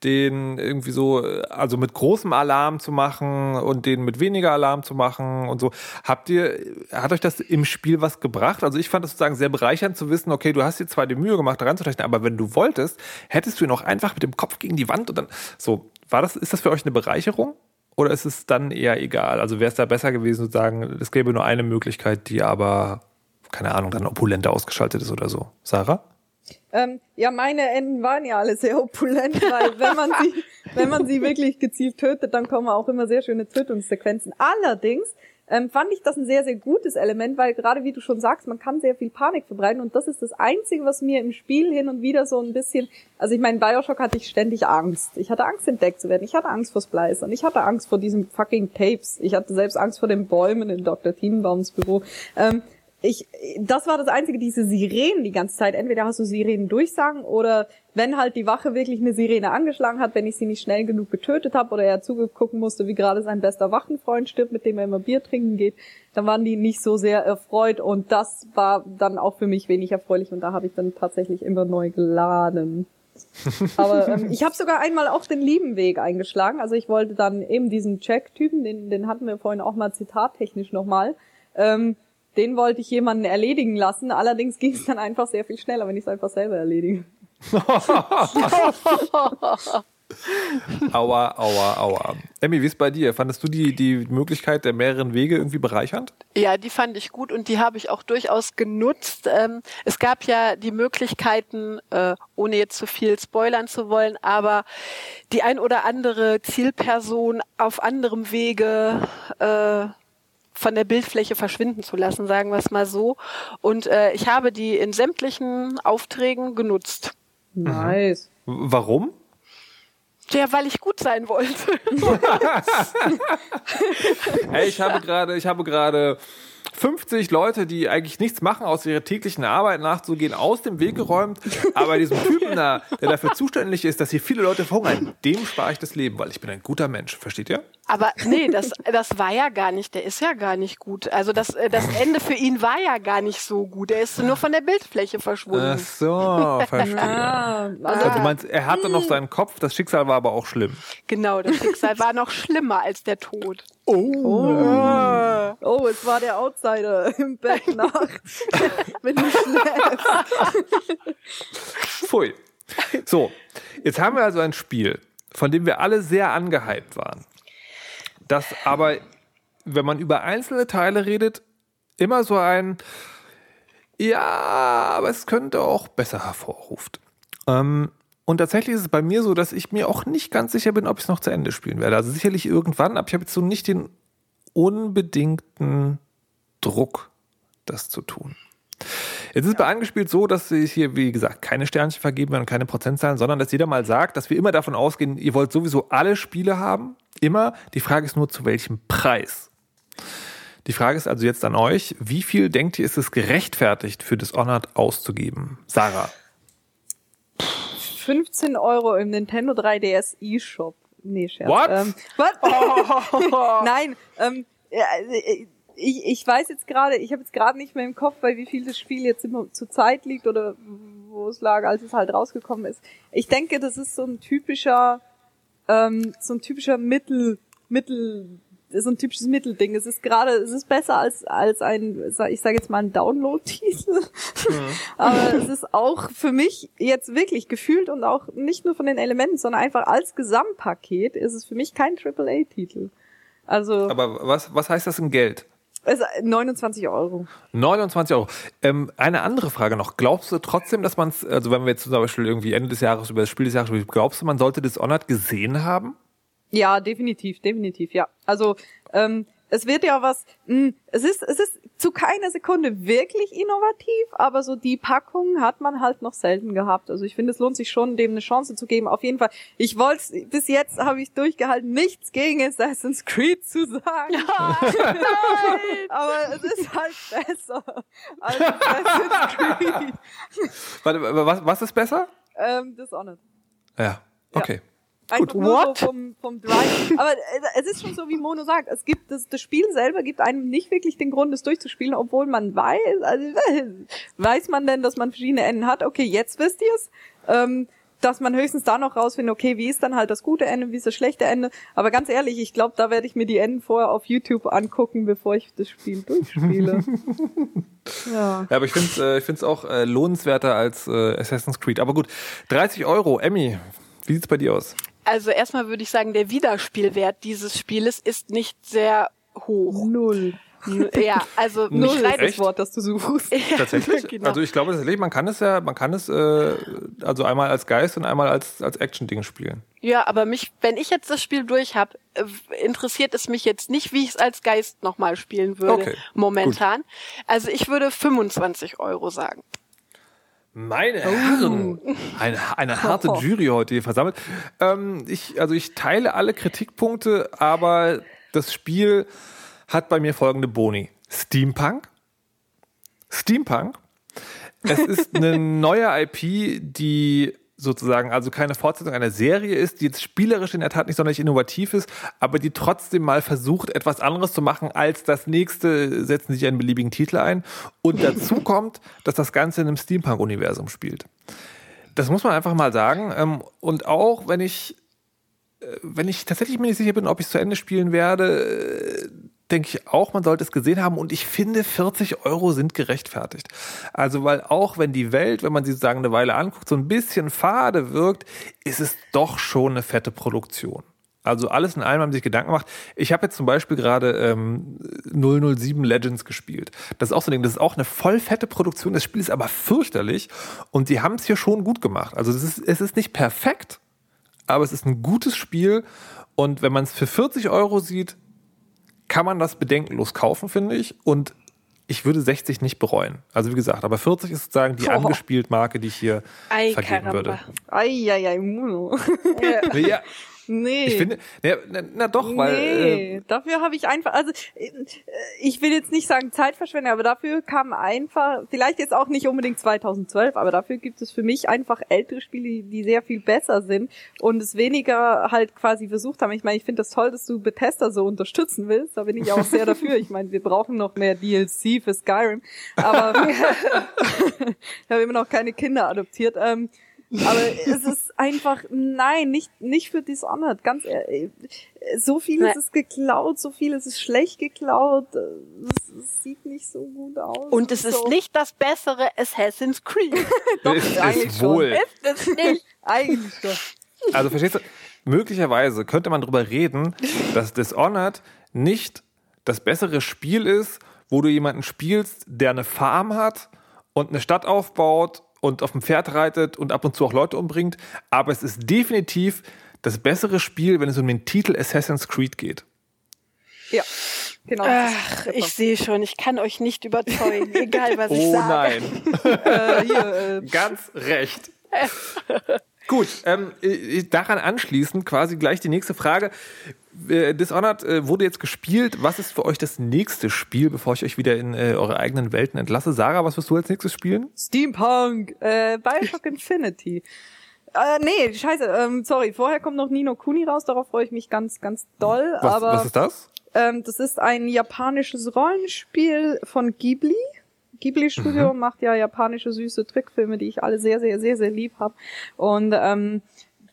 den irgendwie so, äh, also mit großem Alarm zu machen und den mit weniger Alarm zu machen und so. Habt ihr, hat euch das im Spiel was gebracht? Also ich fand es sozusagen sehr bereichernd zu wissen, okay, du hast dir zwar die Mühe gemacht, daran zu rechnen, aber wenn du wolltest, hättest du ihn auch einfach mit dem Kopf gegen die Wand und dann, so, war das, ist das für euch eine Bereicherung? Oder ist es dann eher egal? Also wäre es da besser gewesen zu sagen, es gäbe nur eine Möglichkeit, die aber, keine Ahnung, dann opulenter ausgeschaltet ist oder so. Sarah? Ähm, ja, meine Enden waren ja alle sehr opulent, weil wenn man sie, [LAUGHS] wenn man sie wirklich gezielt tötet, dann kommen auch immer sehr schöne Tötungssequenzen. Allerdings ähm, fand ich das ein sehr, sehr gutes Element, weil gerade wie du schon sagst, man kann sehr viel Panik verbreiten und das ist das Einzige, was mir im Spiel hin und wieder so ein bisschen, also ich meine, in Bioshock hatte ich ständig Angst. Ich hatte Angst, entdeckt zu werden. Ich hatte Angst vor Splice und ich hatte Angst vor diesen fucking Tapes. Ich hatte selbst Angst vor den Bäumen in Dr. Tienbaums Büro. Ähm, ich, das war das Einzige, diese Sirenen die ganze Zeit. Entweder hast du Sirenen durchsagen oder wenn halt die Wache wirklich eine Sirene angeschlagen hat, wenn ich sie nicht schnell genug getötet habe oder er zugegucken musste, wie gerade sein bester Wachenfreund stirbt, mit dem er immer Bier trinken geht, dann waren die nicht so sehr erfreut und das war dann auch für mich wenig erfreulich und da habe ich dann tatsächlich immer neu geladen. [LAUGHS] Aber ähm, ich habe sogar einmal auch den lieben Weg eingeschlagen. Also ich wollte dann eben diesen Check-Typen, den, den hatten wir vorhin auch mal zitattechnisch nochmal, ähm, den wollte ich jemanden erledigen lassen. Allerdings ging es dann einfach sehr viel schneller, wenn ich es einfach selber erledige. [LAUGHS] Aua, aua, aua. Emmy, wie ist bei dir? Fandest du die, die Möglichkeit der mehreren Wege irgendwie bereichernd? Ja, die fand ich gut und die habe ich auch durchaus genutzt. Ähm, es gab ja die Möglichkeiten, äh, ohne jetzt zu viel spoilern zu wollen, aber die ein oder andere Zielperson auf anderem Wege äh, von der Bildfläche verschwinden zu lassen, sagen wir es mal so. Und äh, ich habe die in sämtlichen Aufträgen genutzt. Nice. Warum? Ja, weil ich gut sein wollte. [LAUGHS] Hey, ich habe gerade, ich habe gerade 50 Leute, die eigentlich nichts machen, aus ihrer täglichen Arbeit nachzugehen, aus dem Weg geräumt. Aber diesem Typen da, der dafür zuständig ist, dass hier viele Leute verhungern, dem spare ich das Leben, weil ich bin ein guter Mensch. Versteht ihr? Aber nee, das, das war ja gar nicht, der ist ja gar nicht gut. Also das, das Ende für ihn war ja gar nicht so gut. Er ist nur von der Bildfläche verschwunden. Ach so, verstehe. Ah, Also du meinst, er hatte noch seinen Kopf, das Schicksal war aber auch schlimm. Genau, das Schicksal war noch schlimmer als der Tod. Oh. oh, es war der Outsider im Bett nachts. Wenn du schläfst. Pfui. So, jetzt haben wir also ein Spiel, von dem wir alle sehr angehypt waren. Das aber, wenn man über einzelne Teile redet, immer so ein Ja, aber es könnte auch besser hervorruft. Ähm, und tatsächlich ist es bei mir so, dass ich mir auch nicht ganz sicher bin, ob ich es noch zu Ende spielen werde. Also sicherlich irgendwann, aber ich habe jetzt so nicht den unbedingten Druck, das zu tun. Jetzt ist bei angespielt so, dass sie hier, wie gesagt, keine Sternchen vergeben werden und keine Prozentzahlen, sondern dass jeder mal sagt, dass wir immer davon ausgehen, ihr wollt sowieso alle Spiele haben. Immer. Die Frage ist nur, zu welchem Preis. Die Frage ist also jetzt an euch, wie viel denkt ihr, ist es gerechtfertigt, für Dishonored auszugeben? Sarah. 15 Euro im Nintendo 3DS eShop. Nee, Scherz. What? Ähm, what? [LAUGHS] Nein, ähm, ja, äh, ich, ich weiß jetzt gerade, ich habe jetzt gerade nicht mehr im Kopf, bei wie viel das Spiel jetzt immer zur Zeit liegt oder wo es lag, als es halt rausgekommen ist. Ich denke, das ist so ein typischer, ähm, so ein typischer Mittel, Mittel, so ein typisches Mittelding. Es ist gerade, es ist besser als als ein, ich sage jetzt mal ein Download-Titel, [LAUGHS] aber es ist auch für mich jetzt wirklich gefühlt und auch nicht nur von den Elementen, sondern einfach als Gesamtpaket ist es für mich kein AAA-Titel. Also Aber was, was heißt das in Geld? es ist 29 Euro. 29 Euro. Ähm, eine andere Frage noch. Glaubst du trotzdem, dass man es, also wenn wir jetzt zum Beispiel irgendwie Ende des Jahres über das Spiel des Jahres sprechen, glaubst du, man sollte Dishonored gesehen haben? Ja, definitiv, definitiv, ja. Also ähm, es wird ja was, mh, es ist es ist zu keiner Sekunde wirklich innovativ, aber so die Packung hat man halt noch selten gehabt. Also ich finde, es lohnt sich schon, dem eine Chance zu geben. Auf jeden Fall. Ich wollte bis jetzt habe ich durchgehalten, nichts gegen Assassin's Creed zu sagen. [LAUGHS] aber es ist halt besser als Assassin's Creed. [LAUGHS] Warte, was, was ist besser? ähm, Dishonored. Ja, okay. Einfach nur so vom, vom Drive. Aber äh, es ist schon so, wie Mono sagt. Es gibt das, das Spiel selber gibt einem nicht wirklich den Grund, es durchzuspielen, obwohl man weiß, also [LAUGHS] weiß man denn, dass man verschiedene Enden hat. Okay, jetzt wisst ihr es. Ähm, dass man höchstens da noch rausfindet, okay, wie ist dann halt das gute Ende, wie ist das schlechte Ende. Aber ganz ehrlich, ich glaube, da werde ich mir die Enden vorher auf YouTube angucken, bevor ich das Spiel durchspiele. [LAUGHS] ja. Ja, aber ich finde es äh, ich auch äh, lohnenswerter als äh, Assassin's Creed. Aber gut, 30 Euro. Emmy, wie sieht's bei dir aus? Also erstmal würde ich sagen, der Wiederspielwert dieses Spieles ist nicht sehr hoch. Null. Ja, also Null ist echt? Wort, das du suchst. Ja, [LAUGHS] Tatsächlich? genau. Also ich glaube tatsächlich, man kann es ja, man kann es äh, also einmal als Geist und einmal als, als Action-Ding spielen. Ja, aber mich, wenn ich jetzt das Spiel durch habe, interessiert es mich jetzt nicht, wie ich es als Geist nochmal spielen würde Okay, momentan. Also ich würde 25 Euro sagen. Meine Herren, eine, eine harte Jury heute hier versammelt. Ähm, ich, also ich teile alle Kritikpunkte, aber das Spiel hat bei mir folgende Boni. Steampunk. Steampunk. Es ist eine [LAUGHS] neue IP, die sozusagen also keine Fortsetzung einer Serie ist, die jetzt spielerisch in der Tat nicht sonderlich innovativ ist, aber die trotzdem mal versucht, etwas anderes zu machen als das nächste, setzen sich einen beliebigen Titel ein. Und dazu [LAUGHS] kommt, dass das Ganze in einem Steampunk-Universum spielt. Das muss man einfach mal sagen. Ähm, Und auch wenn ich, äh, wenn ich tatsächlich mir nicht sicher bin, ob ich es zu Ende spielen werde, äh, denke ich auch, man sollte es gesehen haben. Und ich finde, 40 Euro sind gerechtfertigt. Also, weil auch wenn die Welt, wenn man sie sozusagen eine Weile anguckt, so ein bisschen fade wirkt, ist es doch schon eine fette Produktion. Also alles in allem haben sich Gedanken gemacht. Ich habe jetzt zum Beispiel gerade ähm, 007 Legends gespielt. Das ist auch so ein Ding, das ist auch eine voll fette Produktion. Das Spiel ist aber fürchterlich und die haben es hier schon gut gemacht. Also ist, es ist nicht perfekt, aber es ist ein gutes Spiel und wenn man es für 40 Euro sieht, kann man das bedenkenlos kaufen, finde ich. Und ich würde 60 nicht bereuen. Also wie gesagt, aber 40 ist sozusagen die Oh. angespielt Marke, die ich hier Ei, vergeben caramba. würde. Eieiei, Muno. Ja, nee. ich finde, na, na, doch, weil äh, nee, dafür habe ich einfach, also äh, ich will jetzt nicht sagen Zeitverschwendung, aber dafür kam einfach, vielleicht jetzt auch nicht unbedingt 2012, aber dafür gibt es für mich einfach ältere Spiele, die- die sehr viel besser sind und es weniger halt quasi versucht haben. Ich meine, ich finde das toll, dass du Bethesda so unterstützen willst, da bin ich auch sehr dafür. Ich meine, wir brauchen noch mehr DLC für Skyrim, aber [LAUGHS] ich habe immer noch keine Kinder adoptiert. Ähm, aber es ist einfach, nein, nicht, nicht für Dishonored, ganz ehrlich. So vieles Nee. ist geklaut, so vieles ist schlecht geklaut. Es, es sieht nicht so gut aus. Und es ist so. nicht das bessere Assassin's Creed. [LAUGHS] ist eigentlich es schon. wohl. Ist es nicht. Eigentlich schon. Also verstehst du, möglicherweise könnte man darüber reden, dass Dishonored nicht das bessere Spiel ist, wo du jemanden spielst, der eine Farm hat und eine Stadt aufbaut und auf dem Pferd reitet und ab und zu auch Leute umbringt, aber es ist definitiv das bessere Spiel, wenn es um den Titel Assassin's Creed geht. Ja, genau. Ach, ich sehe schon, ich kann euch nicht überzeugen, [LAUGHS] egal was ich Oh sage. nein, Treffer. [LAUGHS] äh, hier, äh, ganz recht. [LAUGHS] Gut, ähm, äh, daran anschließend quasi gleich die nächste Frage. Äh, Dishonored äh, wurde jetzt gespielt. Was ist für euch das nächste Spiel, bevor ich euch wieder in äh, eure eigenen Welten entlasse? Sarah, was wirst du als nächstes spielen? Steampunk, äh, Bioshock Infinity. Äh, nee, scheiße, ähm, sorry, vorher kommt noch Nino Kuni raus, darauf freue ich mich ganz, ganz doll. Was, aber was ist das? Ähm, das ist ein japanisches Rollenspiel von Ghibli. Ghibli Studio macht ja japanische süße Trickfilme, die ich alle sehr, sehr, sehr, sehr lieb habe. Und ähm,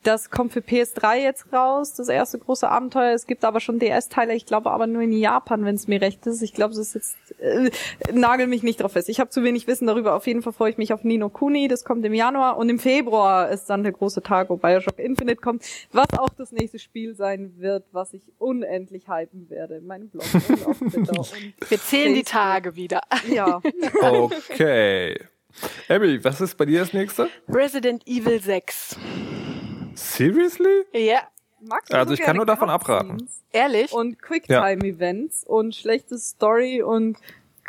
das kommt für PS3 jetzt raus, das erste große Abenteuer. Es gibt aber schon DS-Teile, ich glaube aber nur in Japan, wenn es mir recht ist. Ich glaube, es ist jetzt, äh, nagel mich nicht drauf fest. Ich habe zu wenig Wissen darüber. Auf jeden Fall freue ich mich auf Nino Kuni, das kommt im Januar. Und im Februar ist dann der große Tag, wo Bioshock Infinite kommt, was auch das nächste Spiel sein wird, was ich unendlich hypen werde in meinem Blog und auf Twitter. [LAUGHS] Und Wir zählen die. Tage wieder. Ja, Okay. Abby, was ist bei dir das nächste? Resident Evil 6. Seriously? Ja, magst du Also so ich kann nur davon abraten. Cutscenes ehrlich? Und Quicktime-Events und schlechte Story und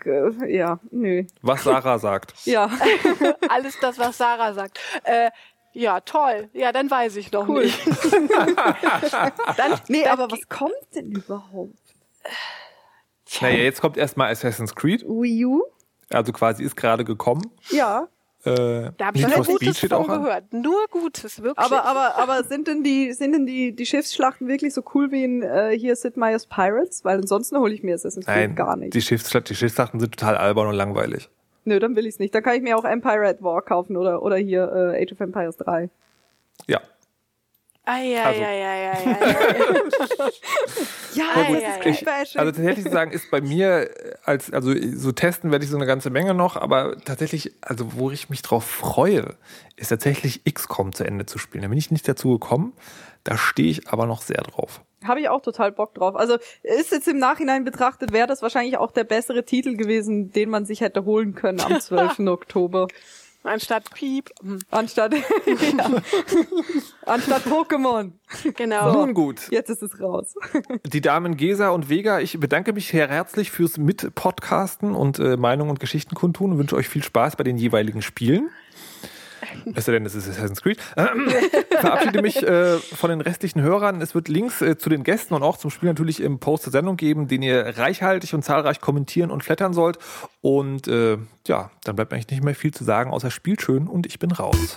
äh, ja, nö. Was Sarah sagt. [LAUGHS] Ja, [LAUGHS] Alles das, was Sarah sagt. Äh, ja, toll. Ja, dann weiß ich noch Cool. nicht. [LAUGHS] dann, nee, dann, aber was kommt denn überhaupt? Naja, jetzt kommt erstmal Assassin's Creed. Wii U? Also quasi ist gerade gekommen. Ja, Äh, Da habe ich nur Gutes von gehört. Nur Gutes, wirklich. aber aber aber sind denn die sind denn die die Schiffsschlachten wirklich so cool wie in äh, hier Sid Meier's Pirates? Weil ansonsten hole ich mir Assassin's Creed Nein, gar nicht. Die, Schiffsschlacht, die Schiffsschlachten sind total albern und langweilig. Nö, dann will ich's nicht. Dann kann ich mir auch Empire at War kaufen oder oder hier äh, Age of Empires 3. Ja. Ai, ai, Also-. Ja, Ah, [LAUGHS] das ja, ist ja. ich. Also tatsächlich zu sagen, ist bei mir, als, also so testen werde ich so eine ganze Menge noch, aber tatsächlich, also wo ich mich drauf freue, ist tatsächlich XCOM zu Ende zu spielen. Da bin ich nicht dazu gekommen, da stehe ich aber noch sehr drauf. Habe ich auch total Bock drauf. Also ist jetzt im Nachhinein betrachtet, wäre das wahrscheinlich auch der bessere Titel gewesen, den man sich hätte holen können am [LAUGHS] 12. Oktober. Anstatt Piep. Anstatt, [LAUGHS] ja. Anstatt Pokémon. Genau. Nun gut, Jetzt ist es raus. die Damen Gesa und Vega, ich bedanke mich sehr herzlich fürs Mit-Podcasten und äh, Meinung und Geschichten kundtun und wünsche euch viel Spaß bei den jeweiligen Spielen. Es sei denn, es ist Assassin's Creed. Ähm, [LAUGHS] verabschiede mich äh, von den restlichen Hörern. Es wird Links äh, zu den Gästen und auch zum Spiel natürlich im Post der Sendung geben, den ihr reichhaltig und zahlreich kommentieren und flattern sollt. Und äh, ja, dann bleibt eigentlich nicht mehr viel zu sagen, außer spielt schön und ich bin raus.